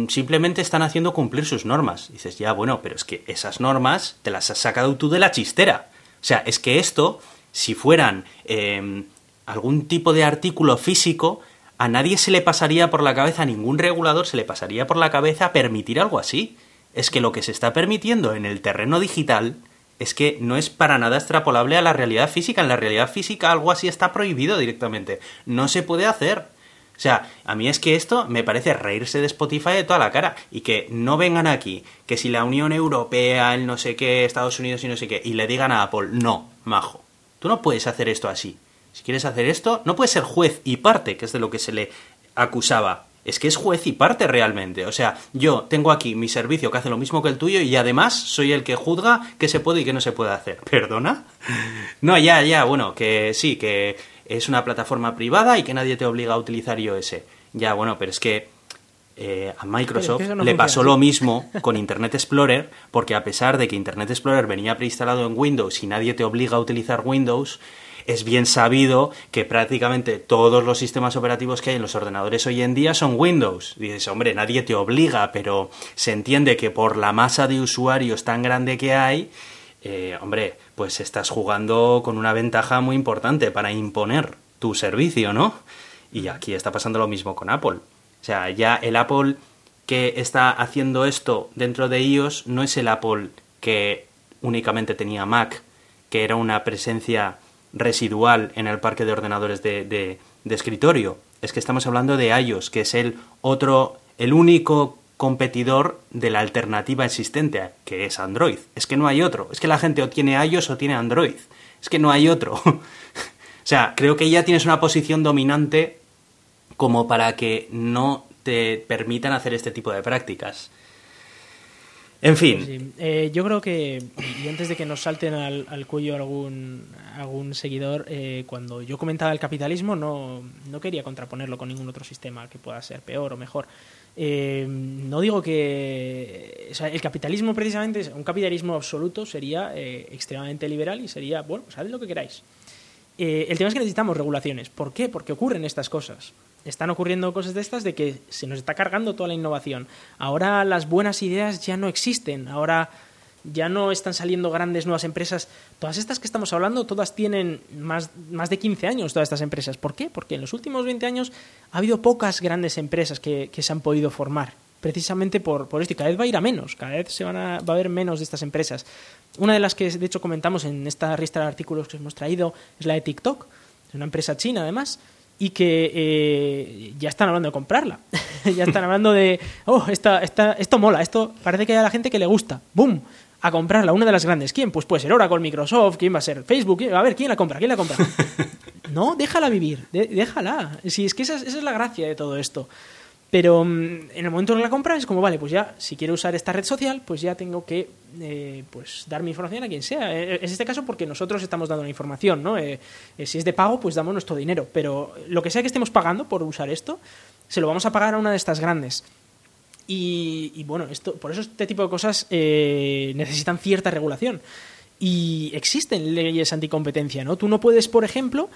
simplemente están haciendo cumplir sus normas. dices, ya, bueno, pero es que esas normas te las has sacado tú de la chistera. O sea, es que esto, si fueran em, algún tipo de artículo físico, a nadie se le pasaría por la cabeza, a ningún regulador se le pasaría por la cabeza permitir algo así. Es que lo que se está permitiendo en el terreno digital es que no es para nada extrapolable a la realidad física. En la realidad física algo así está prohibido directamente. No se puede hacer. O sea, a mí es que esto me parece reírse de Spotify de toda la cara y que no vengan aquí, que si la Unión Europea, el no sé qué, Estados Unidos y no sé qué, y le digan a Apple, no, majo, tú no puedes hacer esto así. Si quieres hacer esto, no puedes ser juez y parte, que es de lo que se le acusaba. Es que es juez y parte realmente. O sea, yo tengo aquí mi servicio que hace lo mismo que el tuyo y además soy el que juzga qué se puede y qué no se puede hacer. ¿Perdona? No, ya, ya, bueno, que sí, que es una plataforma privada y que nadie te obliga a utilizar iOS. Ya, bueno, pero es que eh, a Microsoft le pasó lo mismo con Internet Explorer, porque a pesar de que Internet Explorer venía preinstalado en Windows y nadie te obliga a utilizar Windows, es bien sabido que prácticamente todos los sistemas operativos que hay en los ordenadores hoy en día son Windows. dices, hombre, nadie te obliga, pero se entiende que por la masa de usuarios tan grande que hay, eh, hombre, pues estás jugando con una ventaja muy importante para imponer tu servicio, ¿no? Y aquí está pasando lo mismo con Apple. O sea, ya el Apple que está haciendo esto dentro de iOS no es el Apple que únicamente tenía Mac, que era una presencia residual en el parque de ordenadores de, de, escritorio. Es que estamos hablando de iOS, que es el otro, el único competidor de la alternativa existente, que es Android. Es que no hay otro. Es que la gente o tiene iOS o tiene Android. Es que no hay otro. o sea, creo que ya tienes una posición dominante como para que no te permitan hacer este tipo de prácticas. En fin. Eh, yo creo que, y antes de que nos salten al, cuello algún, algún seguidor, eh, cuando yo comentaba el capitalismo no, no, quería contraponerlo con ningún otro sistema que pueda ser peor o mejor. Eh, no digo que el capitalismo precisamente, un capitalismo absoluto sería extremadamente liberal y sería, bueno, pues lo que queráis. el tema es que necesitamos regulaciones. ¿Por qué? Porque ocurren estas cosas están ocurriendo cosas de estas de que se nos está cargando toda la innovación. Ahora las buenas ideas ya no existen, ahora ya no están saliendo grandes nuevas empresas. Todas estas que estamos hablando, todas tienen más, más de 15 años, todas estas empresas. ¿Por qué? Porque en los últimos 20 años ha habido pocas grandes empresas que, que se han podido formar. Precisamente por, por, esto, y cada vez va a ir a menos, cada vez se van a, va a haber menos de estas empresas. Una de las que de hecho comentamos en esta lista de artículos que hemos traído es la de TikTok, es una empresa china además, y que eh, ya están hablando de comprarla. ya están hablando de, oh, esta, esta, esto mola, esto parece que hay a la gente que le gusta. ¡Boom! A comprarla, una de las grandes. ¿Quién? Pues puede ser Oracle, Microsoft, ¿quién va a ser? Facebook. A ver, ¿quién la compra? ¿Quién la compra? no, déjala vivir, déjala. Si es que esa es la gracia de todo esto. Pero mm, en el momento en que la compra es como, vale, pues ya, si quiero usar esta red social, pues ya tengo que eh, pues dar mi información a quien sea. Eh, es este caso porque nosotros estamos dando la información, ¿no? Eh, si es de pago, pues damos nuestro dinero. Pero lo que sea que estemos pagando por usar esto, se lo vamos a pagar a una de estas grandes. Y, y bueno, esto, por eso este tipo de cosas necesitan cierta regulación. Y existen leyes anticompetencia, ¿no? Tú no puedes, por ejemplo,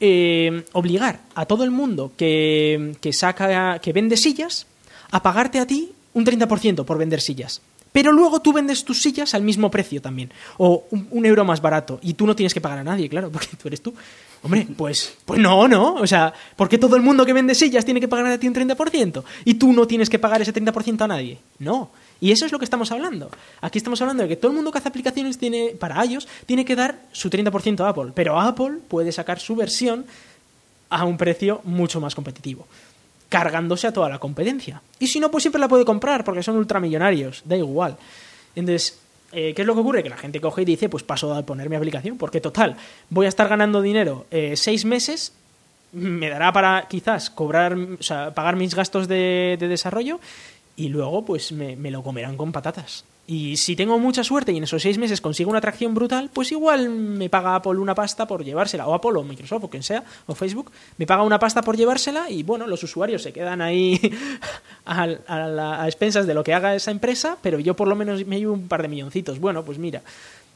eh, obligar a todo el mundo que, saca, que vende sillas a pagarte a ti un 30% por vender sillas. Pero luego tú vendes tus sillas al mismo precio también. O un, euro más barato. Y tú no tienes que pagar a nadie, claro, porque tú eres tú. Hombre, pues, pues no, ¿no? O sea, ¿por qué todo el mundo que vende sillas tiene que pagar a ti un 30%? Y tú no tienes que pagar ese 30% a nadie. No. Y eso es lo que estamos hablando. Aquí estamos hablando de que todo el mundo que hace aplicaciones tiene, para ellos tiene que dar su 30% a Apple, pero Apple puede sacar su versión a un precio mucho más competitivo, cargándose a toda la competencia. Y si no, pues siempre la puede comprar porque son ultramillonarios, da igual. Entonces, eh, ¿qué es lo que ocurre? Que la gente coge y dice, pues paso a poner mi aplicación, porque total, voy a estar ganando dinero eh, seis meses, me dará para quizás cobrar, o sea, pagar mis gastos de desarrollo y luego pues me, lo comerán con patatas. Y si tengo mucha suerte y en esos seis meses consigo una atracción brutal, pues igual me paga Apple una pasta por llevársela, o Apple o Microsoft o quien sea, o Facebook, me paga una pasta por llevársela y bueno, los usuarios se quedan ahí a, a expensas de lo que haga esa empresa, pero yo por lo menos me llevo un par de milloncitos. Bueno, pues mira,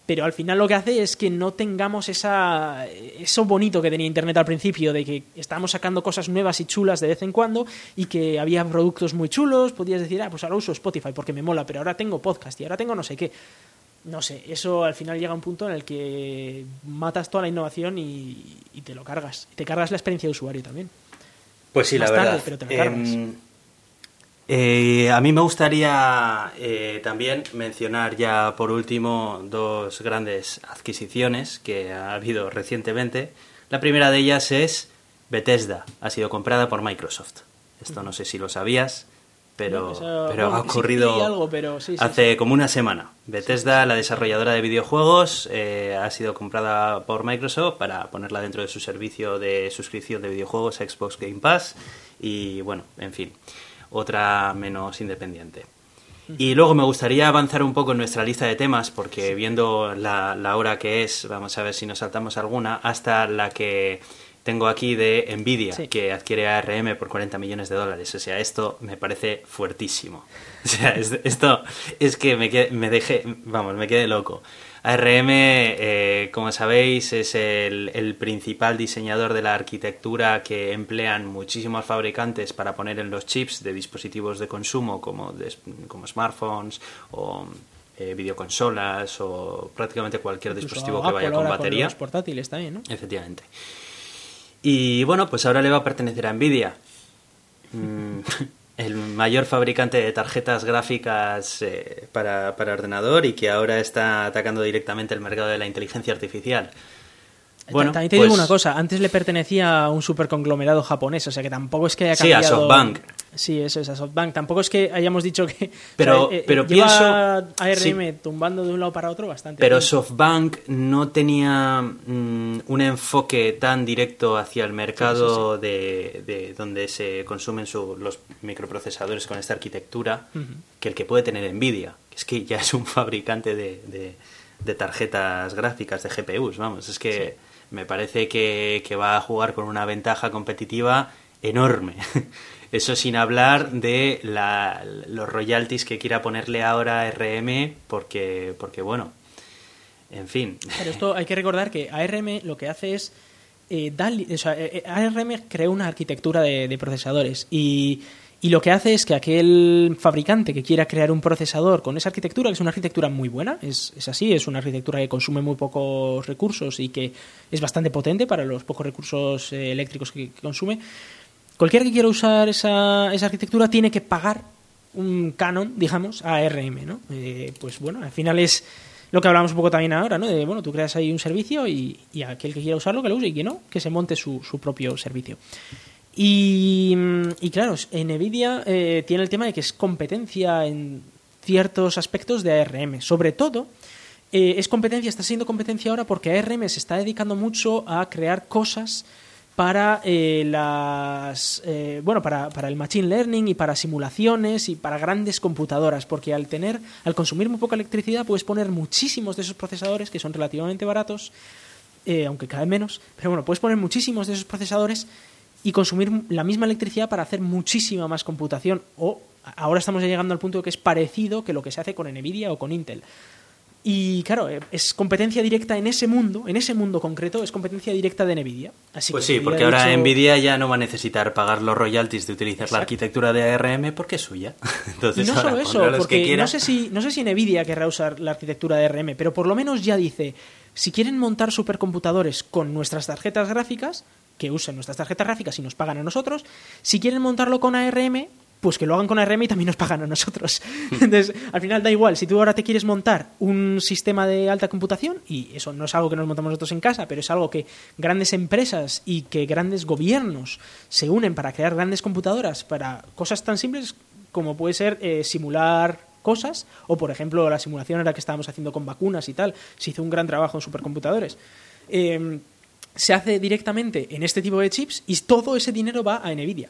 pero al final lo que hace es que no tengamos esa, eso bonito que tenía Internet al principio, de que estábamos sacando cosas nuevas y chulas de vez en cuando y que había productos muy chulos, podías decir, ah, pues ahora uso Spotify porque me mola, pero ahora tengo podcast y ahora tengo no sé qué. No sé, eso al final llega a un punto en el que matas toda la innovación y, te lo cargas. Te cargas la experiencia de usuario también. Pues sí, la verdad. pero te lo cargas. Eh, a mí me gustaría eh, también mencionar ya por último dos grandes adquisiciones que ha habido recientemente. La primera de ellas es Bethesda, ha sido comprada por Microsoft. Esto no sé si lo sabías. pero, No, eso- pero bueno, ha ocurrido leí algo, pero sí, sí, hace como una semana. Bethesda, la desarrolladora de videojuegos, eh, ha sido comprada por Microsoft para ponerla dentro de su servicio de suscripción de videojuegos Xbox Game Pass y bueno, en fin, otra menos independiente. Y luego me gustaría avanzar un poco en nuestra lista de temas, porque viendo la, la hora que es, vamos a ver si nos saltamos alguna, hasta la que tengo aquí de Nvidia, Sí. que adquiere ARM por 40 millones de dólares. O sea, esto me parece fuertísimo. O sea, es- esto es que me, quedé- me dejé, vamos, me quedé loco. ARM, eh, como sabéis, es el, el principal diseñador de la arquitectura que emplean muchísimos fabricantes para poner en los chips de dispositivos de consumo como, como smartphones o eh, videoconsolas o prácticamente cualquier Incluso dispositivo que vaya Apple con batería. los portátiles también, ¿no? Efectivamente. Y bueno, pues ahora le va a pertenecer a Nvidia. El mayor fabricante de tarjetas gráficas eh, para, para ordenador y que ahora está atacando directamente el mercado de la inteligencia artificial. Bueno, También te pues- digo una cosa, antes le pertenecía a un superconglomerado japonés, o sea que tampoco es que haya Sí, a cambiado... SoftBank. Sí, eso es, a SoftBank. Tampoco es que hayamos dicho que... Pero- o sea, eh, pero lleva pienso- ARM sí. tumbando de un lado para otro bastante. Pero tiempo. SoftBank no tenía mm, un enfoque tan directo hacia el mercado De, de donde se consumen su- los microprocesadores con esta arquitectura que el que puede tener Nvidia, que es que ya es un fabricante de, de- de tarjetas gráficas, de GPUs, vamos, es que me parece que, que va a jugar con una ventaja competitiva enorme. Eso sin hablar de la- los royalties que quiera ponerle ahora RM, porque, porque bueno, en fin. Esto hay que recordar que ARM lo que hace es. eh, li- o sea, eh, eh, ARM creó una arquitectura de, procesadores y, y lo que hace es que aquel fabricante que quiera crear un procesador con esa arquitectura, que es una arquitectura muy buena, es, es así, es una arquitectura que consume muy pocos recursos y que es bastante potente para los pocos recursos eh, eléctricos que consume, cualquiera que quiera usar esa, esa arquitectura tiene que pagar un canon, digamos, a ARM, ¿no? Eh, pues bueno, al final es lo que hablamos un poco también ahora, ¿no? De, bueno, tú creas ahí un servicio y, y aquel que quiera usarlo, que lo use y que no, que se monte su, su propio servicio. Y, mm, y claro, NVIDIA eh, tiene el tema de que es competencia en ciertos aspectos de ARM. Sobre todo, eh, es competencia, está siendo competencia ahora porque ARM se está dedicando mucho a crear cosas para eh, las eh, bueno para, para el machine learning y para simulaciones y para grandes computadoras porque al tener al consumir muy poca electricidad puedes poner muchísimos de esos procesadores que son relativamente baratos eh, aunque cada menos pero bueno puedes poner muchísimos de esos procesadores y consumir la misma electricidad para hacer muchísima más computación o ahora estamos llegando al punto de que es parecido que lo que se hace con Nvidia o con Intel y claro, eh, es competencia directa en ese mundo, en ese mundo concreto, es competencia directa de Nvidia. Así Pues que sí, porque ahora dicho- Nvidia ya no va a necesitar pagar los royalties de utilizar la arquitectura de ARM porque es suya. Y Entonces, no ahora solo eso, porque quiera. no sé, si, no sé si Nvidia querrá usar la arquitectura de ARM, pero por lo menos ya dice, si quieren montar supercomputadores con nuestras tarjetas gráficas, que usen nuestras tarjetas gráficas y nos pagan a nosotros, si quieren montarlo con ARM, pues que lo hagan con ARM y también nos pagan a nosotros. Entonces, al final da igual, si tú ahora te quieres montar un sistema de alta computación, y eso no es algo que nos montamos nosotros en casa, pero es algo que grandes empresas y que grandes gobiernos se unen para crear grandes computadoras para cosas tan simples como puede ser eh, simular cosas, o por ejemplo la simulación ahora que estábamos haciendo con vacunas y tal, se hizo un gran trabajo en supercomputadores. Eh, se hace directamente en este tipo de chips y todo ese dinero va a Nvidia.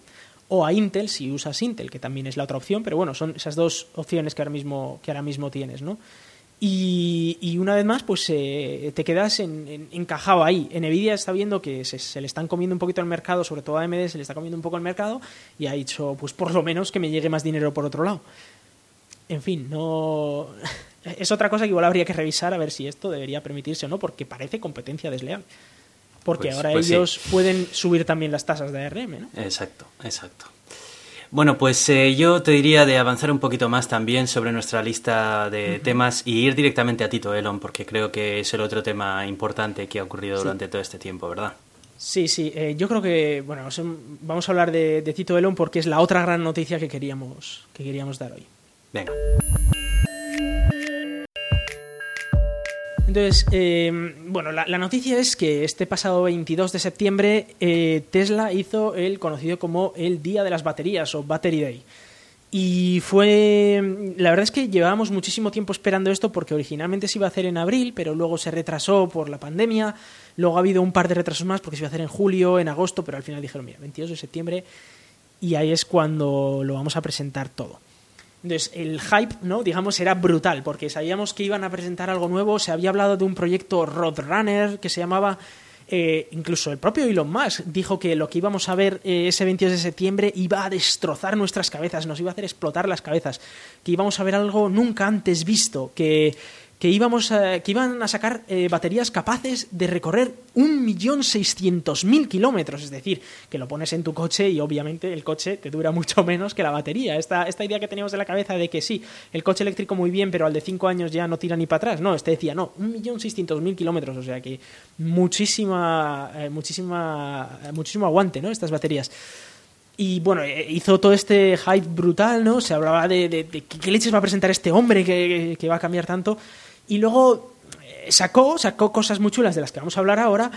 O a Intel si usas Intel, que también es la otra opción, pero bueno, son esas dos opciones que ahora mismo, que ahora mismo tienes, ¿no? Y, y una vez más, pues eh, te quedas en- en- encajado ahí. Nvidia está viendo que se, se le están comiendo un poquito el mercado, sobre todo a AMD se le está comiendo un poco el mercado, y ha dicho, pues por lo menos que me llegue más dinero por otro lado. En fin, no. Es otra cosa que igual habría que revisar a ver si esto debería permitirse o no, porque parece competencia desleal. Porque Pues- ahora pues sí. ellos pueden subir también las tasas de ARM, ¿no? Exacto, exacto. Bueno, pues eh, yo te diría de avanzar un poquito más también sobre nuestra lista de temas y ir directamente a Tito Elon, porque creo que es el otro tema importante que ha ocurrido durante todo este tiempo, ¿verdad? Sí, sí. eh, yo creo que, bueno, vamos a hablar de, de Tito Elon porque es la otra gran noticia que queríamos, que queríamos dar hoy. Venga. Entonces, eh, bueno, la, la noticia es que este pasado 22 de septiembre eh, Tesla hizo el conocido como el Día de las Baterías o Battery Day. Y fue. La verdad es que llevábamos muchísimo tiempo esperando esto porque originalmente se iba a hacer en abril, pero luego se retrasó por la pandemia. Luego ha habido un par de retrasos más porque se iba a hacer en julio, en agosto, pero al final dijeron, mira, 22 de septiembre. Y ahí es cuando lo vamos a presentar todo. Entonces, el hype, ¿no? Digamos, era brutal, porque sabíamos que iban a presentar algo nuevo. Se había hablado de un proyecto Roadrunner que se llamaba eh, incluso el propio Elon Musk dijo que lo que íbamos a ver eh, ese 22 de septiembre iba a destrozar nuestras cabezas, nos iba a hacer explotar las cabezas, que íbamos a ver algo nunca antes visto, que que, íbamos a, que iban a sacar eh, baterías capaces de recorrer 1.600.000 kilómetros. Es decir, que lo pones en tu coche y obviamente el coche te dura mucho menos que la batería. Esta, esta idea que teníamos en la cabeza de que sí, el coche eléctrico muy bien, pero al de 5 años ya no tira ni para atrás. No, este decía, no, 1.600.000 kilómetros. O sea que muchísima, eh, muchísima, muchísimo aguante, ¿no? Estas baterías. Y bueno, eh, hizo todo este hype brutal, ¿no? Se hablaba de, de, qué leches va a presentar este hombre que, que va a cambiar tanto. Y luego eh, sacó, sacó cosas muy chulas de las que vamos a hablar ahora,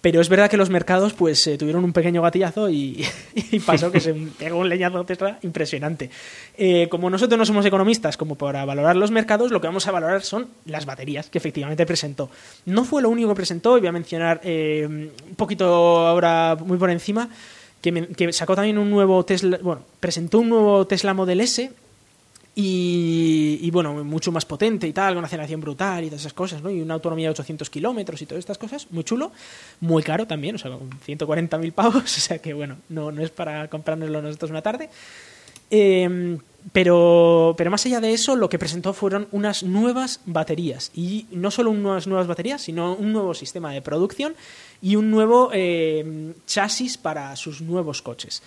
pero es verdad que los mercados pues eh, tuvieron un pequeño gatillazo y, pasó que se pegó un leñazo Tesla impresionante. Eh, como nosotros no somos economistas como para valorar los mercados, lo que vamos a valorar son las baterías que efectivamente presentó. No fue lo único que presentó, y voy a mencionar un poquito ahora muy por encima, que, que, sacó también un nuevo Tesla, bueno, presentó un nuevo Tesla Model S y, bueno, mucho más potente y tal, con una aceleración brutal y todas esas cosas, ¿no? Y una autonomía de 800 kilómetros y todas estas cosas, muy chulo, muy caro también, o sea, con 140.000 pavos, o sea que bueno, no, no es para comprárnoslo nosotros una tarde. Em, pero, pero más allá de eso, lo que presentó fueron unas nuevas baterías. Y no solo unas nuevas baterías, sino un nuevo sistema de producción y un nuevo em, chasis para sus nuevos coches.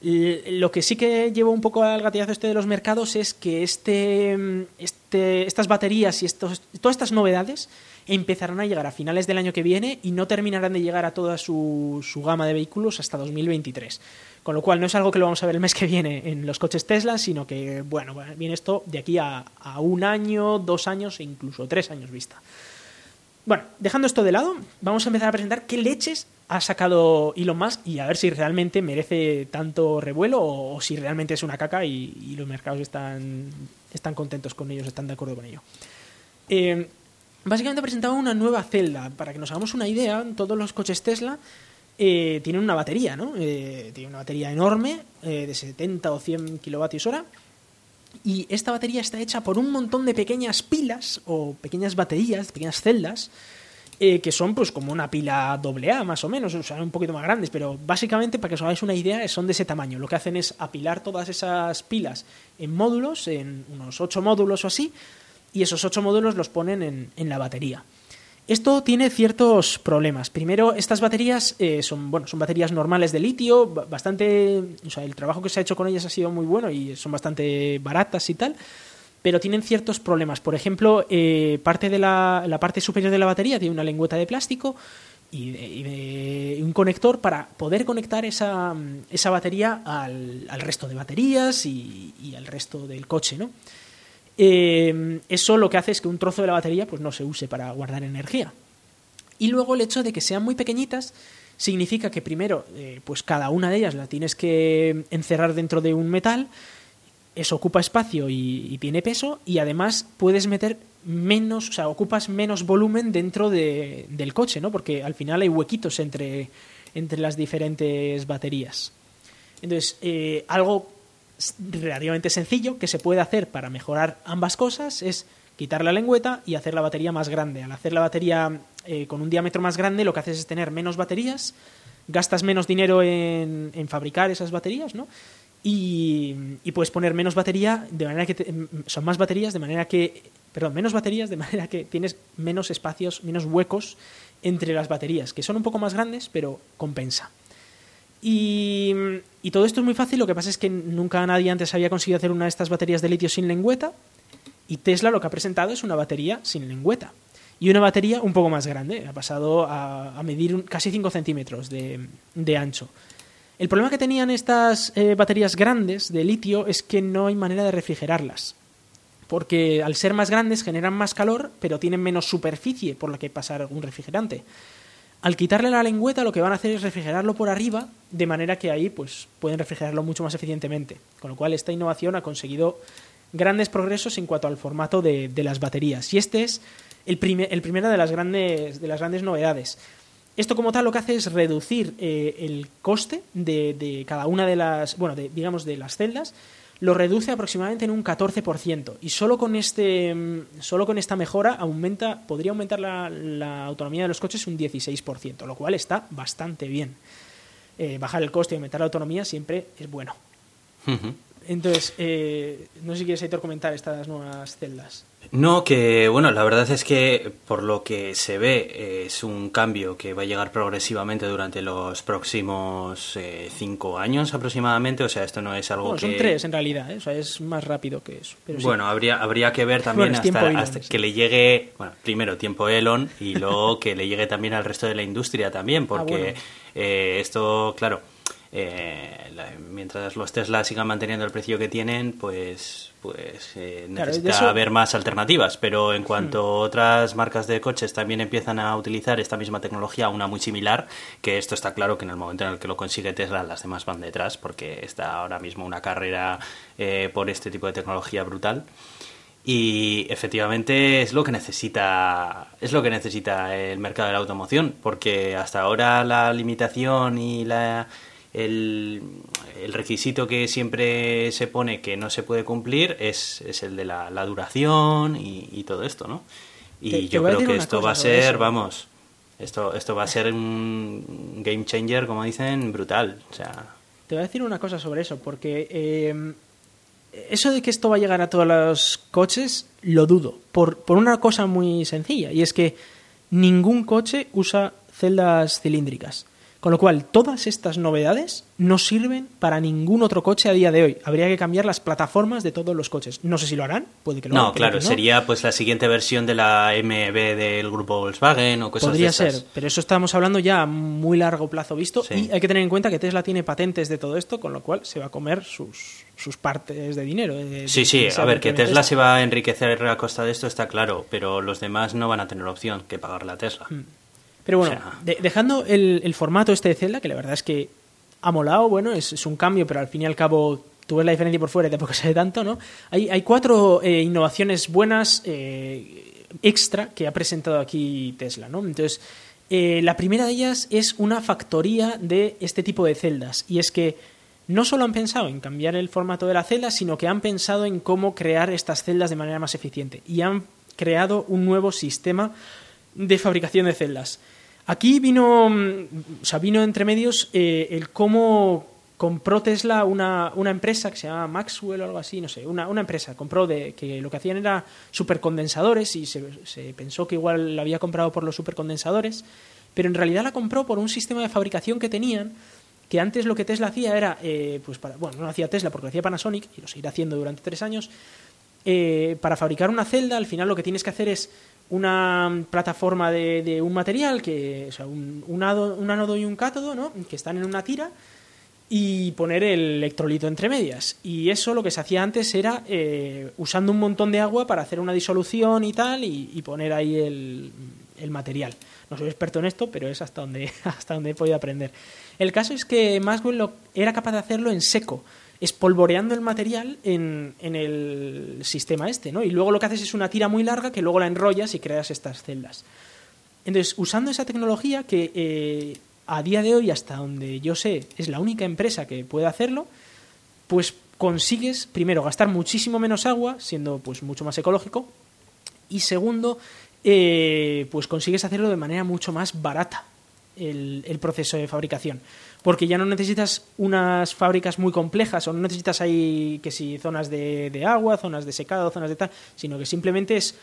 Lo que sí que llevo un poco al gatillazo este de los mercados es que este, este, estas baterías y estos, todas estas novedades empezarán a llegar a finales del año que viene y no terminarán de llegar a toda su, su gama de vehículos hasta 2023. Con lo cual no es algo que lo vamos a ver el mes que viene en los coches Tesla, sino que, bueno, viene esto de aquí a, a un año, dos años e incluso tres años vista. Bueno, dejando esto de lado, vamos a empezar a presentar qué leches ha sacado Elon Musk y a ver si realmente merece tanto revuelo o, si realmente es una caca y, los mercados están, están contentos con ellos, están de acuerdo con ello. Eh, básicamente presentaba una nueva celda. Para que nos hagamos una idea, todos los coches Tesla eh, tienen una batería, ¿no? Eh, una batería enorme de 70 o 100 kilovatios hora y esta batería está hecha por un montón de pequeñas pilas o pequeñas baterías, pequeñas celdas, eh, que son pues como una pila AA más o menos, o sea, un poquito más grandes, pero básicamente para que os hagáis una idea son de ese tamaño. Lo que hacen es apilar todas esas pilas en módulos, en unos 8 módulos o así, y esos 8 módulos los ponen en, en la batería. Esto tiene ciertos problemas. Primero, estas baterías eh, son, bueno, son baterías normales de litio, bastante, o sea, el trabajo que se ha hecho con ellas ha sido muy bueno y son bastante baratas y tal, pero tienen ciertos problemas. Por ejemplo, eh, parte de la, parte superior de la batería tiene una lengüeta de plástico y, un conector para poder conectar esa, esa batería al, al, resto de baterías y, y al resto del coche, ¿no? Eh, eso lo que hace es que un trozo de la batería pues, no se use para guardar energía. Y luego el hecho de que sean muy pequeñitas significa que primero, eh, pues cada una de ellas la tienes que encerrar dentro de un metal, eso ocupa espacio y, tiene peso, y además puedes meter menos, o sea, ocupas menos volumen dentro del coche, ¿no? Porque al final hay huequitos entre, entre las diferentes baterías. Entonces, eh, algo relativamente sencillo que se puede hacer para mejorar ambas cosas es quitar la lengüeta y hacer la batería más grande. Al hacer la batería eh, con un diámetro más grande, lo que haces es tener menos baterías, gastas menos dinero en, fabricar esas baterías, ¿no? Y, puedes poner menos batería de manera que son más baterías de manera que perdón menos baterías de manera que tienes menos espacios menos huecos entre las baterías que son un poco más grandes pero compensa y, todo esto es muy fácil, lo que pasa es que nunca nadie antes había conseguido hacer una de estas baterías de litio sin lengüeta y Tesla lo que ha presentado es una batería sin lengüeta y una batería un poco más grande, ha pasado a, medir casi 5 centímetros de, ancho. El problema que tenían estas eh, baterías grandes de litio es que no hay manera de refrigerarlas, porque al ser más grandes generan más calor, pero tienen menos superficie por la que pasar un refrigerante. Al quitarle la lengüeta lo que van a hacer es refrigerarlo por arriba, de manera que ahí pues, pueden refrigerarlo mucho más eficientemente. Con lo cual esta innovación ha conseguido grandes progresos en cuanto al formato de, las baterías. Y este es el, el primero de las, grandes, de las grandes novedades. Esto como tal lo que hace es reducir eh, el coste de, de, cada una de las, bueno, de, digamos, de las celdas lo reduce aproximadamente en un 14%. Y solo con, este, mm, solo con esta mejora aumenta, podría aumentar la, autonomía de los coches un 16%, lo cual está bastante bien. Eh, bajar el coste y aumentar la autonomía siempre es bueno. Entonces, eh, no sé si quieres, Aitor, comentar estas nuevas celdas. No, que bueno, la verdad es que por lo que se ve es un cambio que va a llegar progresivamente durante los próximos eh, cinco años aproximadamente. O sea, esto no es algo que... Son tres en realidad, ¿eh? o sea, es más rápido que eso. bueno, habría, habría que ver también hasta, que le llegue, bueno, primero tiempo Elon y luego que le llegue también al resto de la industria también, ah, porque eh, esto, claro eh, mientras los Tesla sigan manteniendo el precio que tienen, pues, pues eh, necesita haber más alternativas. Pero en cuanto hmm. otras marcas de coches también empiezan a utilizar esta misma tecnología, una muy similar, que esto está claro que en el momento en el que lo consigue Tesla, las demás van detrás, porque está ahora mismo una carrera eh, por este tipo de tecnología brutal y efectivamente es lo que necesita es lo que necesita el mercado de la automoción porque hasta ahora la limitación y la el, requisito que siempre se pone que no se puede cumplir es, es el de la, duración y, todo esto, ¿no? Y yo creo que esto va a ser, vamos, esto, esto va a ser un game changer, como dicen, brutal. O sea... Te voy a decir una cosa sobre eso, porque eh, eso de que esto va a llegar a todos los coches, lo dudo, por, por una cosa muy sencilla, y es que ningún coche usa celdas cilíndricas. Con lo cual, todas estas novedades no sirven para ningún otro coche a día de hoy. Habría que cambiar las plataformas de todos los coches. No sé si lo harán, puede que lo No, claro, sería pues la siguiente versión de la MB del grupo Volkswagen o cosas Podría ser, pero eso estamos hablando ya a muy largo plazo visto y hay que tener en cuenta que Tesla tiene patentes de todo esto, con lo cual se va a comer sus, sus partes de dinero. sí, sí, a ver, que Tesla se va a enriquecer a costa de esto está claro, pero los demás no van a tener opción que pagarle a Tesla. Hmm. Pero bueno, dejando el, formato este de Zelda, que la verdad es que ha molado, bueno, es, un cambio, pero al fin y al cabo tú ves la diferencia por fuera y tampoco se ve tanto, ¿no? Hay, hay cuatro eh, innovaciones buenas eh, extra que ha presentado aquí Tesla, ¿no? Entonces, eh, la primera de ellas es una factoría de este tipo de celdas, y es que no solo han pensado en cambiar el formato de la celda, sino que han pensado en cómo crear estas celdas de manera más eficiente, y han creado un nuevo sistema de fabricación de celdas. Aquí vino, mm, o entre medios eh, el cómo compró Tesla una, una, empresa que se llama Maxwell o algo así, no sé, una, una empresa, compró de que lo que hacían era supercondensadores y se, se, pensó que igual la había comprado por los supercondensadores, pero en realidad la compró por un sistema de fabricación que tenían que antes lo que Tesla hacía era, eh, pues para, bueno, no hacía Tesla porque lo hacía Panasonic y lo seguirá haciendo durante tres años, eh, para fabricar una celda al final lo que tienes que hacer es una plataforma de, un material, que, o sea, un, un, ánodo y un cátodo, ¿no? que están en una tira, y poner el electrolito entre medias. Y eso lo que se hacía antes era eh, usando un montón de agua para hacer una disolución y tal, y, poner ahí el, material. No soy experto en esto, pero es hasta donde, hasta donde he podido aprender. El caso es que Maxwell era capaz de hacerlo en seco espolvoreando el material en, en, el sistema este, ¿no? Y luego lo que haces es una tira muy larga que luego la enrollas y creas estas celdas. Entonces, usando esa tecnología que eh, a día de hoy, hasta donde yo sé, es la única empresa que puede hacerlo, pues consigues, primero, gastar muchísimo menos agua, siendo pues mucho más ecológico, y segundo, eh, pues consigues hacerlo de manera mucho más barata el, el proceso de fabricación porque ya no necesitas unas fábricas muy complejas o no necesitas ahí que si zonas de, de agua, zonas de secado, zonas de tal, sino que simplemente es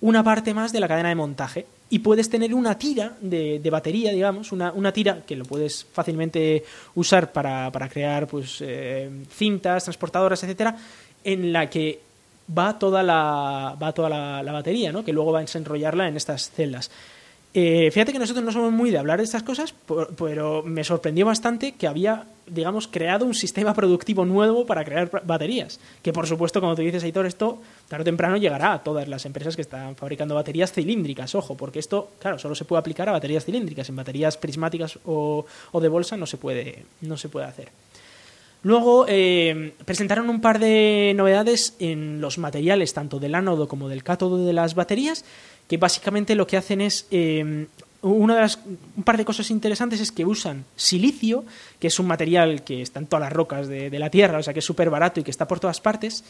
una parte más de la cadena de montaje y puedes tener una tira de, de batería, digamos, una, una, tira que lo puedes fácilmente usar para, para crear pues, eh, cintas, transportadoras, etcétera, en la que va toda la, va toda la, la, batería, ¿no? que luego va a desenrollarla en estas celdas. Eh, fíjate que nosotros no somos muy de hablar de estas cosas, pero me sorprendió bastante que había, digamos, creado un sistema productivo nuevo para crear baterías. Que por supuesto, como tú dices, Aitor, esto tarde o temprano llegará a todas las empresas que están fabricando baterías cilíndricas. Ojo, porque esto, claro, solo se puede aplicar a baterías cilíndricas. En baterías prismáticas o, de bolsa no se puede, no se puede hacer. Luego eh, presentaron un par de novedades en los materiales, tanto del ánodo como del cátodo de las baterías, que básicamente lo que hacen es eh, una de un par de cosas interesantes es que usan silicio, que es un material que está en todas las rocas de, la Tierra, o sea que es súper barato y que está por todas partes,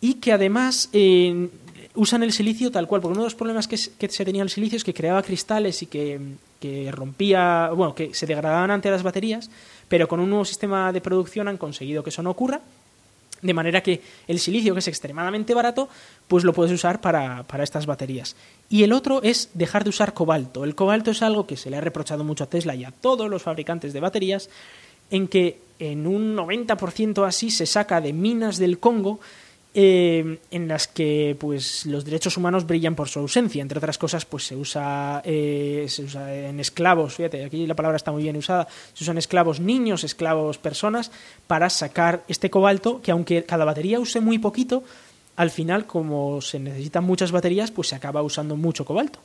y que además eh, usan el silicio tal cual, porque uno de los problemas que, se tenía el silicio es que creaba cristales y que, que rompía, bueno, que se degradaban ante las baterías, pero con un nuevo sistema de producción han conseguido que eso no ocurra. De manera que el silicio, que es extremadamente barato, pues lo puedes usar para, estas baterías. Y el otro es dejar de usar cobalto. El cobalto es algo que se le ha reprochado mucho a Tesla y a todos los fabricantes de baterías, en que en un 90% así se saca de minas del Congo eh, en las que pues los derechos humanos brillan por su ausencia. Entre otras cosas, pues se usa, eh, se usa en esclavos, fíjate, aquí la palabra está muy bien usada, se usan esclavos niños, esclavos personas, para sacar este cobalto, que aunque cada batería use muy poquito, al final, como se necesitan muchas baterías, pues se acaba usando mucho cobalto.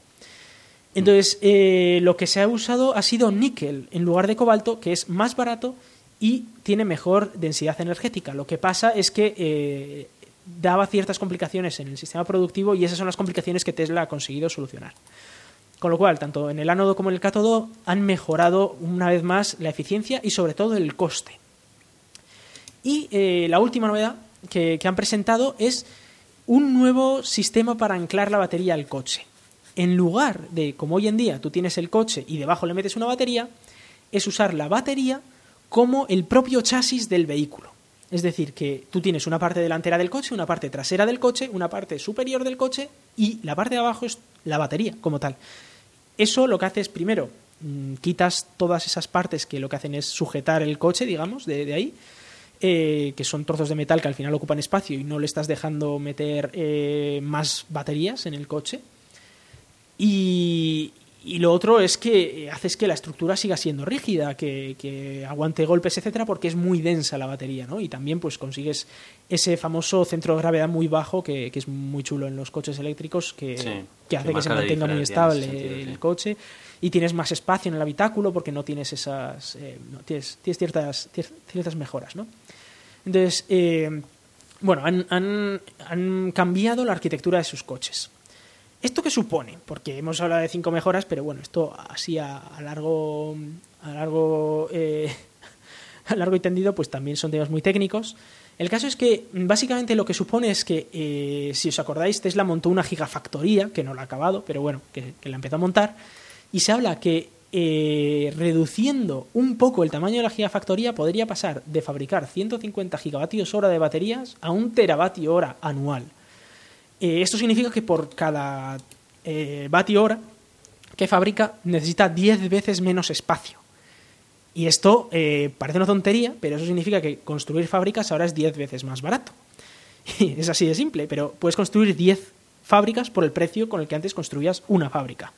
Entonces, eh, lo que se ha usado ha sido níquel en lugar de cobalto, que es más barato y tiene mejor densidad energética. Lo que pasa es que daba ciertas complicaciones en el sistema productivo y esas son las complicaciones que Tesla ha conseguido solucionar. Con lo cual, tanto en el ánodo como en el cátodo han mejorado una vez más la eficiencia y sobre todo el coste. Y eh, la última novedad que, han presentado es un nuevo sistema para anclar la batería al coche. En lugar de, como hoy en día, tú tienes el coche y debajo le metes una batería, es usar la batería como el propio chasis del vehículo. Es decir, que tú tienes una parte delantera del coche, una parte trasera del coche, una parte superior del coche y la parte de abajo es la batería como tal. Eso lo que hace es, primero, mm, quitas todas esas partes que lo que hacen es sujetar el coche, digamos, de, ahí, eh, que son trozos de metal que al final ocupan espacio y no le estás dejando meter eh, más baterías en el coche. Y, y lo otro es que haces que la estructura siga siendo rígida, que, aguante golpes, etcétera, porque es muy densa la batería, ¿no? Y también pues consigues ese famoso centro de gravedad muy bajo que, es muy chulo en los coches eléctricos, que, hace que se mantenga muy estable el coche. Y tienes más espacio en el habitáculo porque no tienes esas. Eh, tienes, ciertas, ciertas mejoras, ¿no? Entonces, eh, bueno, han, han cambiado la arquitectura de sus coches. ¿Esto qué supone? Porque hemos hablado de cinco mejoras, pero bueno, esto así a, largo, a largo, eh, a largo y tendido, pues también son temas muy técnicos. El caso es que básicamente lo que supone es que, eh, si os acordáis, Tesla montó una gigafactoría, que no la ha acabado, pero bueno, que, la empezó a montar, y se habla que eh, reduciendo un poco el tamaño de la gigafactoría podría pasar de fabricar 150 gigavatios hora de baterías a un teravatio hora anual. Eh, esto significa que por cada eh, hora que fabrica necesita 10 veces menos espacio. Y esto eh, parece una tontería, pero eso significa que construir fábricas ahora es 10 veces más barato. Y es así de simple, pero puedes construir 10 fábricas por el precio con el que antes construías una fábrica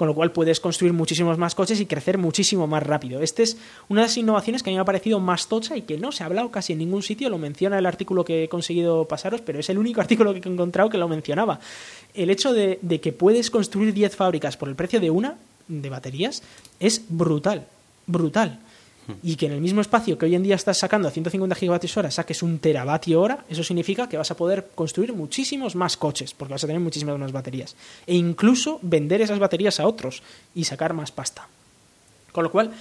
con lo cual puedes construir muchísimos más coches y crecer muchísimo más rápido. Esta es una de las innovaciones que a mí me ha parecido más tocha y que no se ha hablado casi en ningún sitio, lo menciona el artículo que he conseguido pasaros, pero es el único artículo que he encontrado que lo mencionaba. El hecho de, de que puedes construir 10 fábricas por el precio de una de baterías es brutal, brutal y que en el mismo espacio que hoy en día estás sacando a 150 gigavatios hora saques un teravatio hora, eso significa que vas a poder construir muchísimos más coches, porque vas a tener muchísimas más baterías. E incluso vender esas baterías a otros y sacar más pasta. Con lo cual,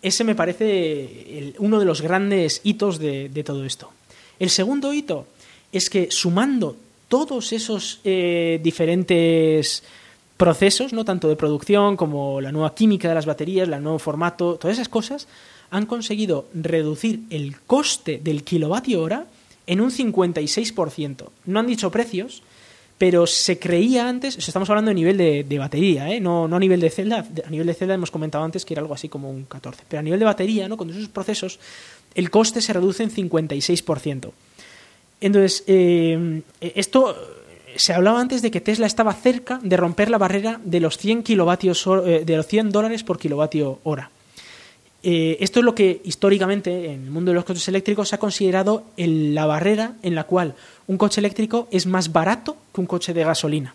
ese me parece uno de los grandes hitos de, todo esto. El segundo hito es que sumando todos esos eh, diferentes procesos, no tanto de producción como la nueva química de las baterías, el nuevo formato, todas esas cosas, han conseguido reducir el coste del kilovatio hora en un 56%. No han dicho precios, pero se creía antes, estamos hablando de nivel de, batería, ¿eh? no, no, a nivel de celda, a nivel de celda hemos comentado antes que era algo así como un 14, pero a nivel de batería, ¿no? con esos procesos, el coste se reduce en 56%. Entonces, eh, esto se hablaba antes de que Tesla estaba cerca de romper la barrera de los 100 kilovatios eh, de los 100 dólares por kilovatio hora. Eh, esto es lo que históricamente en el mundo de los coches eléctricos se ha considerado la barrera en la cual un coche eléctrico es más barato que un coche de gasolina.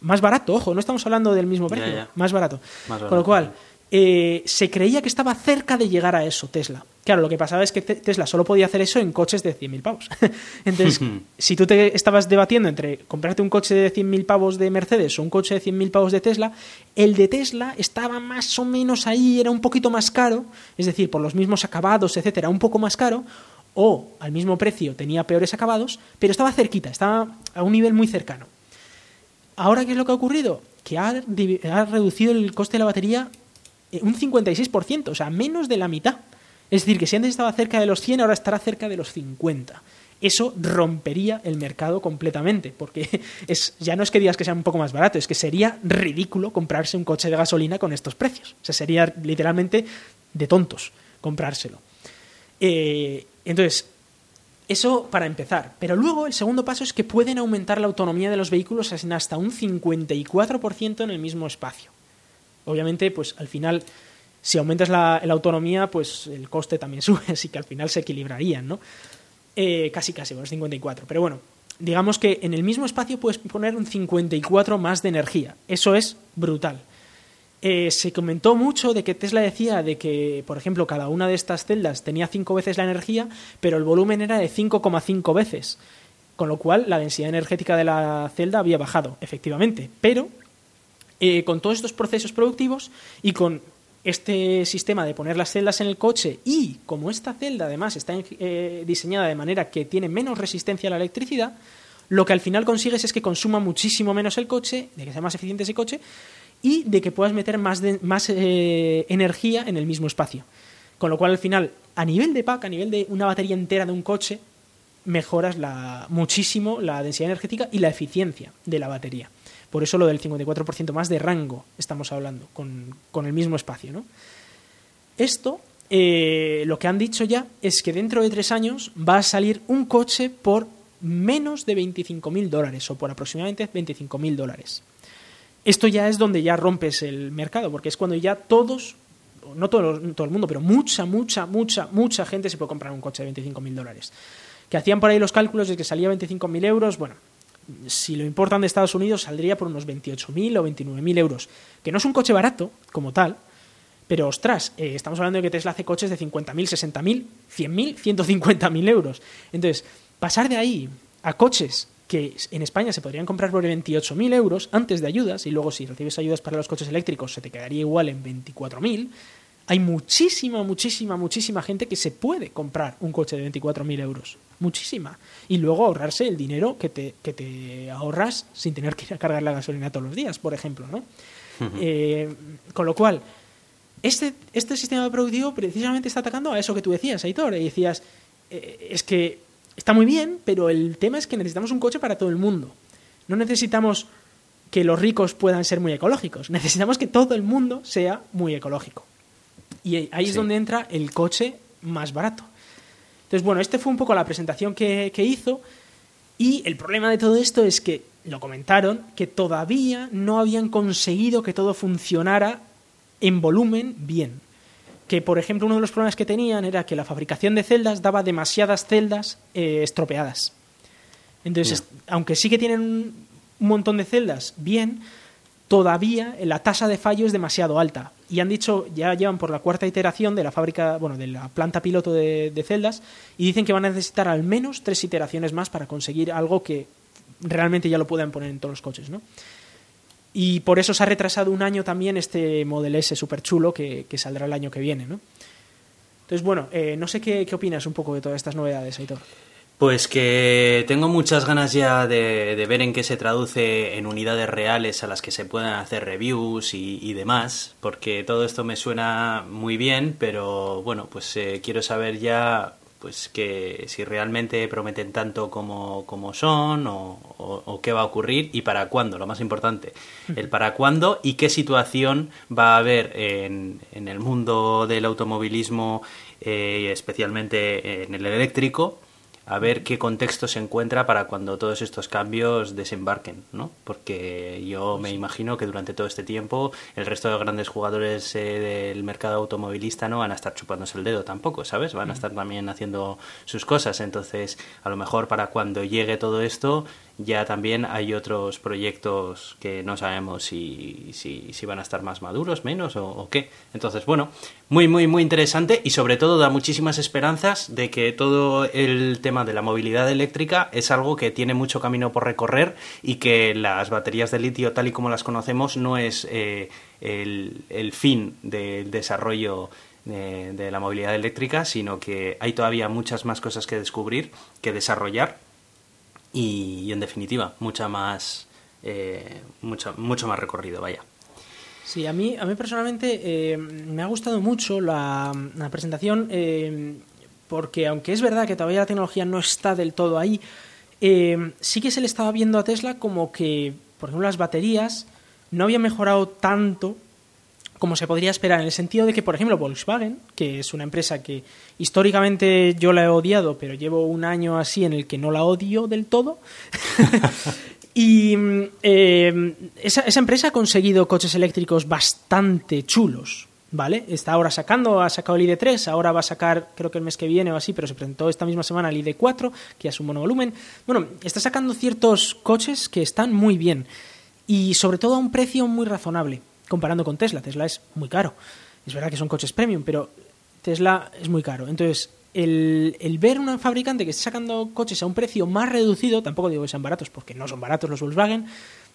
Más barato, ojo, no estamos hablando del mismo precio, Más, barato. Con lo cual, eh, se creía que estaba cerca de llegar a eso Tesla. Claro, lo que pasaba es que Tesla solo podía hacer eso en coches de 100.000 pavos. Entonces, si tú te estabas debatiendo entre comprarte un coche de 100.000 pavos de Mercedes o un coche de 100.000 pavos de Tesla, el de Tesla estaba más o menos ahí, era un poquito más caro, es decir, por los mismos acabados, etcétera, un poco más caro, o al mismo precio tenía peores acabados, pero estaba cerquita, estaba a un nivel muy cercano. Ahora, ¿qué es lo que ha ocurrido? Que ha, ha reducido el coste de la batería eh, un 56%, o sea, menos de la mitad. Es decir, que si antes estaba cerca de los 100, ahora estará cerca de los 50. Eso rompería el mercado completamente, porque es, ya no es que digas que sea un poco más barato, es que sería ridículo comprarse un coche de gasolina con estos precios. O sea, sería literalmente de tontos comprárselo. Eh, entonces, eso para empezar. Pero luego el segundo paso es que pueden aumentar la autonomía de los vehículos hasta un 54% en el mismo espacio. Obviamente, pues al final si aumentas la, autonomía, pues el coste también sube, así que al final se equilibrarían, ¿no? Eh, casi, casi, bueno, es 54. Pero bueno, digamos que en el mismo espacio puedes poner un 54 más de energía. Eso es brutal. Eh, se comentó mucho de que Tesla decía de que, por ejemplo, cada una de estas celdas tenía 5 veces la energía, pero el volumen era de 5,5 veces. Con lo cual, la densidad energética de la celda había bajado, efectivamente. Pero, eh, con todos estos procesos productivos y con este sistema de poner las celdas en el coche y como esta celda además está eh, diseñada de manera que tiene menos resistencia a la electricidad, lo que al final consigues es que consuma muchísimo menos el coche, de que sea más eficiente ese coche y de que puedas meter más, más eh, energía en el mismo espacio. Con lo cual al final, a nivel de pack, a nivel de una batería entera de un coche, mejoras la, muchísimo la densidad energética y la eficiencia de la batería. Por eso lo del 54% más de rango estamos hablando, con, el mismo espacio. ¿no? Esto, eh, lo que han dicho ya es que dentro de tres años va a salir un coche por menos de 25.000 dólares o por aproximadamente 25.000 dólares. Esto ya es donde ya rompes el mercado, porque es cuando ya todos, no todo, todo el mundo, pero mucha, mucha, mucha, mucha gente se puede comprar un coche de 25.000 dólares. Que hacían por ahí los cálculos de que salía 25.000 euros, bueno, si lo importan de Estados Unidos, saldría por unos 28.000 o 29.000 euros. Que no es un coche barato, como tal, pero ostras, eh, estamos hablando de que Tesla hace coches de 50.000, 60.000, 100.000, 150.000 euros. Entonces, pasar de ahí a coches que en España se podrían comprar por 28.000 euros antes de ayudas, y luego si recibes ayudas para los coches eléctricos se te quedaría igual en 24.000, hay muchísima, muchísima, muchísima gente que se puede comprar un coche de 24.000 euros. Muchísima. Y luego ahorrarse el dinero que te, que te ahorras sin tener que ir a cargar la gasolina todos los días, por ejemplo. ¿no? Eh, con lo cual, este, este sistema productivo precisamente está atacando a eso que tú decías, Aitor. Y decías, eh, es que está muy bien, pero el tema es que necesitamos un coche para todo el mundo. No necesitamos que los ricos puedan ser muy ecológicos. Necesitamos que todo el mundo sea muy ecológico. Y ahí es donde entra el coche más barato. Entonces, bueno, este fue un poco la presentación que, hizo. Y el problema de todo esto es que, lo comentaron, que todavía no habían conseguido que todo funcionara en volumen bien. Que, por ejemplo, uno de los problemas que tenían era que la fabricación de celdas daba demasiadas celdas eh, estropeadas. Entonces, aunque sí que tienen un montón de celdas bien, todavía la tasa de fallo es demasiado alta. Y han dicho, ya llevan por la cuarta iteración de la fábrica, bueno, de la planta piloto de, celdas, y dicen que van a necesitar al menos tres iteraciones más para conseguir algo que realmente ya lo puedan poner en todos los coches, ¿no? Y por eso se ha retrasado un año también este Model S súper chulo que, saldrá el año que viene, ¿no? Entonces, bueno, eh, no sé qué, qué opinas un poco de todas estas novedades, Aitor. Pues que tengo muchas ganas ya de, ver en qué se traduce en unidades reales a las que se puedan hacer reviews y, demás, porque todo esto me suena muy bien, pero bueno, pues eh, quiero saber ya pues que si realmente prometen tanto como, como son o, qué va a ocurrir y para cuándo, lo más importante, el para cuándo y qué situación va a haber en, en el mundo del automovilismo, eh, especialmente en el eléctrico, a ver qué contexto se encuentra para cuando todos estos cambios desembarquen, ¿no? Porque yo me imagino que durante todo este tiempo el resto de grandes jugadores eh, del mercado automovilista no van a estar chupándose el dedo tampoco, ¿sabes? Van a estar también haciendo sus cosas. Entonces, a lo mejor para cuando llegue todo esto, ya también hay otros proyectos que no sabemos si, si, si van a estar más maduros, menos o, qué. Entonces, bueno, muy, muy, muy interesante y sobre todo da muchísimas esperanzas de que todo el tema de la movilidad eléctrica es algo que tiene mucho camino por recorrer y que las baterías de litio tal y como las conocemos no es eh, el, el, fin del desarrollo de, de la movilidad eléctrica, sino que hay todavía muchas más cosas que descubrir, que desarrollar y, en definitiva, mucha más, eh, mucho, mucho más recorrido, vaya. Sí, a mí, a mí personalmente eh, me ha gustado mucho la, presentación eh, porque aunque es verdad que todavía la tecnología no está del todo ahí, eh, sí que se le estaba viendo a Tesla como que, por ejemplo, las baterías no habían mejorado tanto como se podría esperar, en el sentido de que, por ejemplo, Volkswagen, que es una empresa que históricamente yo la he odiado, pero llevo un año así en el que no la odio del todo, y eh, esa, esa, empresa ha conseguido coches eléctricos bastante chulos, ¿vale? Está ahora sacando, ha sacado el ID3, ahora va a sacar, creo que el mes que viene o así, pero se presentó esta misma semana el ID4, que es un monovolumen. Bueno, está sacando ciertos coches que están muy bien y sobre todo a un precio muy razonable comparando con Tesla. Tesla es muy caro. Es verdad que son coches premium, pero Tesla es muy caro. Entonces, el, ver un fabricante que esté sacando coches a un precio más reducido, tampoco digo que sean baratos, porque no son baratos los Volkswagen,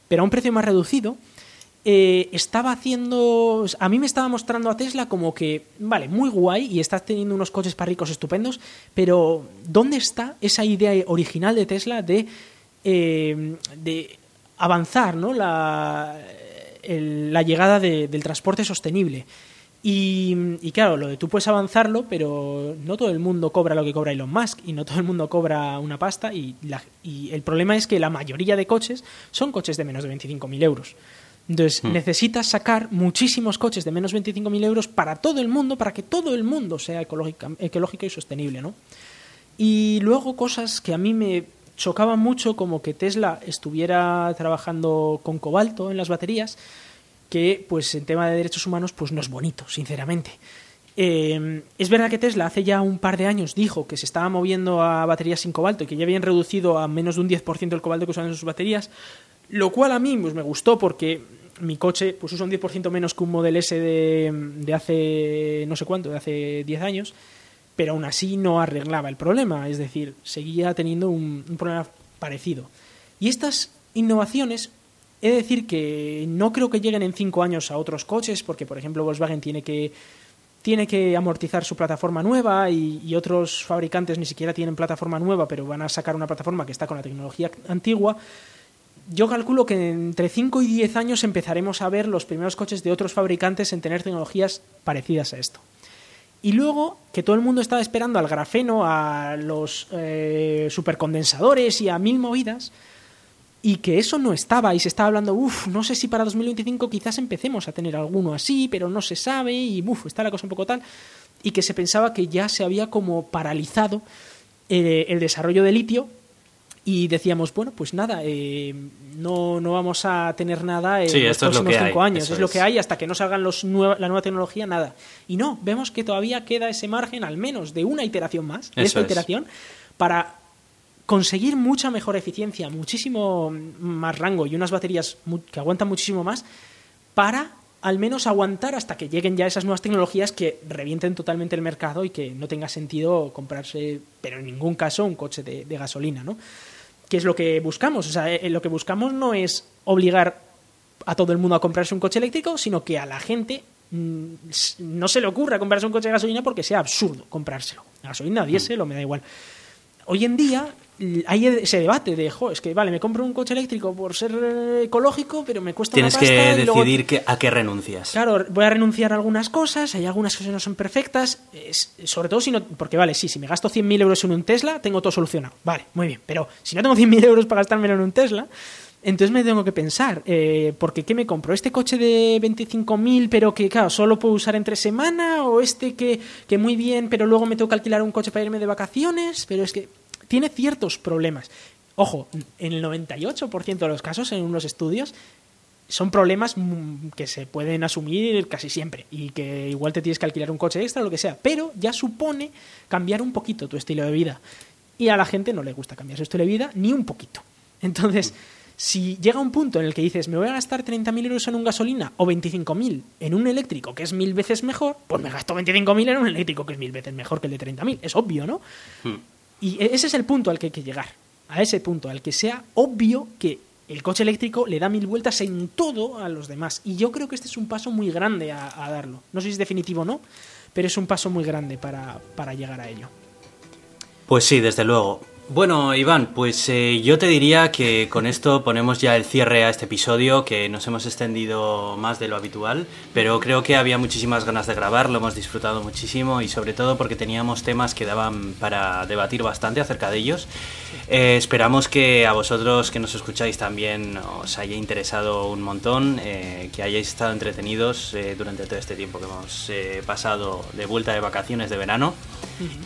pero a un precio más reducido, eh, estaba haciendo. A mí me estaba mostrando a Tesla como que, vale, muy guay y estás teniendo unos coches para ricos estupendos, pero ¿dónde está esa idea original de Tesla de, eh, de avanzar, ¿no? La el, la llegada de, del transporte sostenible. Y, y, claro, lo de tú puedes avanzarlo, pero no todo el mundo cobra lo que cobra Elon Musk y no todo el mundo cobra una pasta. Y, la, y el problema es que la mayoría de coches son coches de menos de 25.000 euros. Entonces, hmm. necesitas sacar muchísimos coches de menos de 25.000 euros para todo el mundo, para que todo el mundo sea ecológico y sostenible, ¿no? Y luego cosas que a mí me chocaba mucho como que Tesla estuviera trabajando con cobalto en las baterías, que pues en tema de derechos humanos pues no es bonito, sinceramente. Eh, es verdad que Tesla hace ya un par de años dijo que se estaba moviendo a baterías sin cobalto y que ya habían reducido a menos de un 10% el cobalto que usaban en sus baterías, lo cual a mí pues, me gustó porque mi coche pues usa un 10% menos que un Model S de, de hace no sé cuánto, de hace 10 años pero aún así no arreglaba el problema, es decir, seguía teniendo un, problema parecido. Y estas innovaciones, he de decir que no creo que lleguen en cinco años a otros coches, porque por ejemplo Volkswagen tiene que tiene que amortizar su plataforma nueva y, y, otros fabricantes ni siquiera tienen plataforma nueva, pero van a sacar una plataforma que está con la tecnología antigua. Yo calculo que entre 5 y 10 años empezaremos a ver los primeros coches de otros fabricantes en tener tecnologías parecidas a esto. Y luego que todo el mundo estaba esperando al grafeno, a los eh, supercondensadores y a mil movidas, y que eso no estaba, y se estaba hablando, uff, no sé si para 2025 quizás empecemos a tener alguno así, pero no se sabe, y uff, está la cosa un poco tal, y que se pensaba que ya se había como paralizado eh, el desarrollo de litio, y decíamos, bueno, pues nada, eh, no, no vamos a tener nada en sí, los próximos cinco hay, años. Es, es, lo que hay hasta que no salgan los nueva, la nueva tecnología, nada. Y no, vemos que todavía queda ese margen, al menos de una iteración más, de esta es. iteración, para conseguir mucha mejor eficiencia, muchísimo más rango y unas baterías que aguantan muchísimo más, para al menos aguantar hasta que lleguen ya esas nuevas tecnologías que revienten totalmente el mercado y que no tenga sentido comprarse, pero en ningún caso, un coche de, de gasolina, ¿no? Que es lo que buscamos. O sea, eh, lo que buscamos no es obligar a todo el mundo a comprarse un coche eléctrico, sino que a la gente mmm, no se le ocurra comprarse un coche de gasolina porque sea absurdo comprárselo. Gasolina, diésel, mm. o me da igual. Hoy en día hay ese debate de, jo, es que vale, me compro un coche eléctrico por ser ecológico, pero me cuesta Tienes una pasta. que y luego, decidir que, a qué renuncias. Claro, voy a renunciar a algunas cosas, hay algunas cosas que no son perfectas, es, sobre todo si no, porque vale, sí, si me gasto 100.000 euros en un Tesla, tengo todo solucionado, vale, muy bien, pero si no tengo 100.000 euros para gastármelo en un Tesla, entonces me tengo que pensar, eh, porque ¿qué me compro? ¿Este coche de 25.000 pero que, claro, solo puedo usar entre semana? ¿O este que, que muy bien, pero luego me tengo que alquilar un coche para irme de vacaciones? Pero es que tiene ciertos problemas. Ojo, en el 98% de los casos, en unos estudios, son problemas mm, que se pueden asumir casi siempre y que igual te tienes que alquilar un coche extra o lo que sea, pero ya supone cambiar un poquito tu estilo de vida. Y a la gente no le gusta cambiar su estilo de vida ni un poquito. Entonces, si llega un punto en el que dices, me voy a gastar 30.000 euros en un gasolina o 25.000 en un eléctrico que es mil veces mejor, pues me gasto 25.000 en un eléctrico que es mil veces mejor que el de 30.000. Es obvio, ¿no? Hmm. Y e-, ese es el punto al que hay que llegar. A ese punto, al que sea obvio que el coche eléctrico le da mil vueltas en todo a los demás. Y yo creo que este es un paso muy grande a, darlo. No sé si es definitivo o no, pero es un paso muy grande para, para llegar a ello. Pues sí, desde luego. Bueno, Iván, pues eh, yo te diría que con esto ponemos ya el cierre a este episodio, que nos hemos extendido más de lo habitual, pero creo que había muchísimas ganas de grabar, lo hemos disfrutado muchísimo y sobre todo porque teníamos temas que daban para debatir bastante acerca de ellos. Eh, esperamos que a vosotros que nos escucháis también os haya interesado un montón, eh, que hayáis estado entretenidos durante todo este tiempo que hemos pasado de vuelta de vacaciones de verano.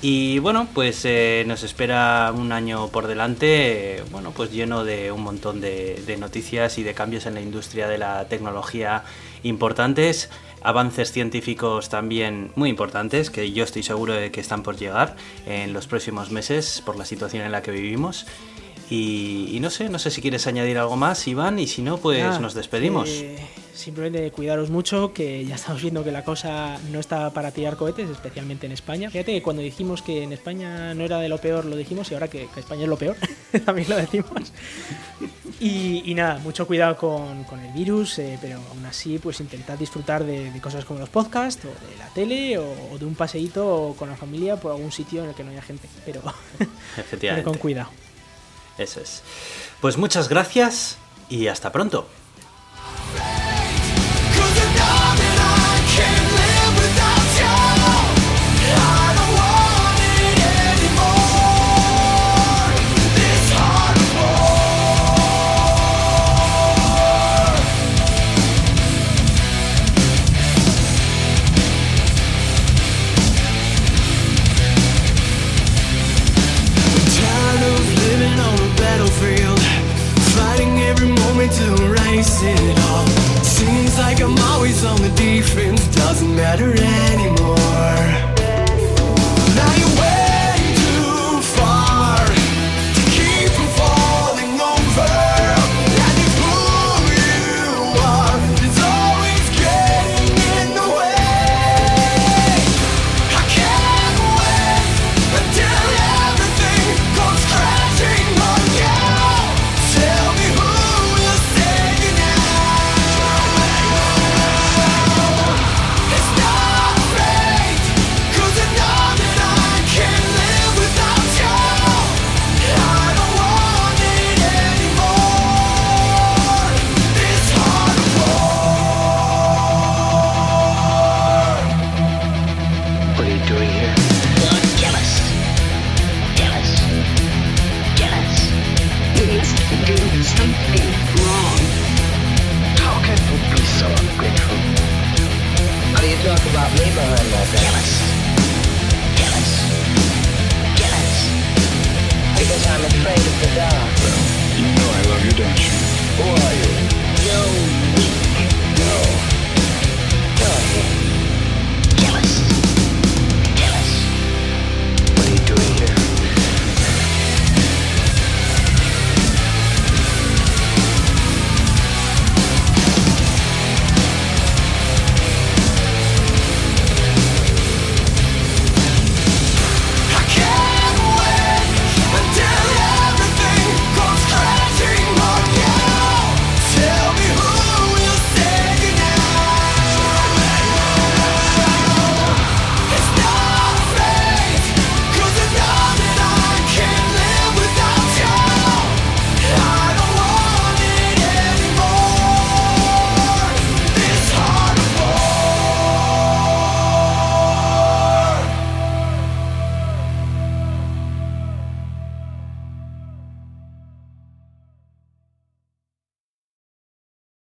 Y bueno, pues nos espera una año por delante, bueno, pues lleno de un montón de, noticias y de cambios en la industria de la tecnología importantes, avances científicos también muy importantes, que yo estoy seguro de que están por llegar en los próximos meses por la situación en la que vivimos. Y, no sé, no sé si quieres añadir algo más, Iván, y si no, pues nos despedimos simplemente cuidaros mucho, que ya estamos viendo que la cosa no está para tirar cohetes, especialmente en España. Fíjate que cuando dijimos que en España no era de lo peor, lo dijimos, y ahora que, España es lo peor, también lo decimos. Y, nada, mucho cuidado con, el virus, eh, pero aún así, pues intentad disfrutar de, cosas como los podcasts, o de la tele, o, de un paseíto con la familia por algún sitio en el que no haya gente. Pero, pero con cuidado. Eso es. Pues muchas gracias y hasta pronto.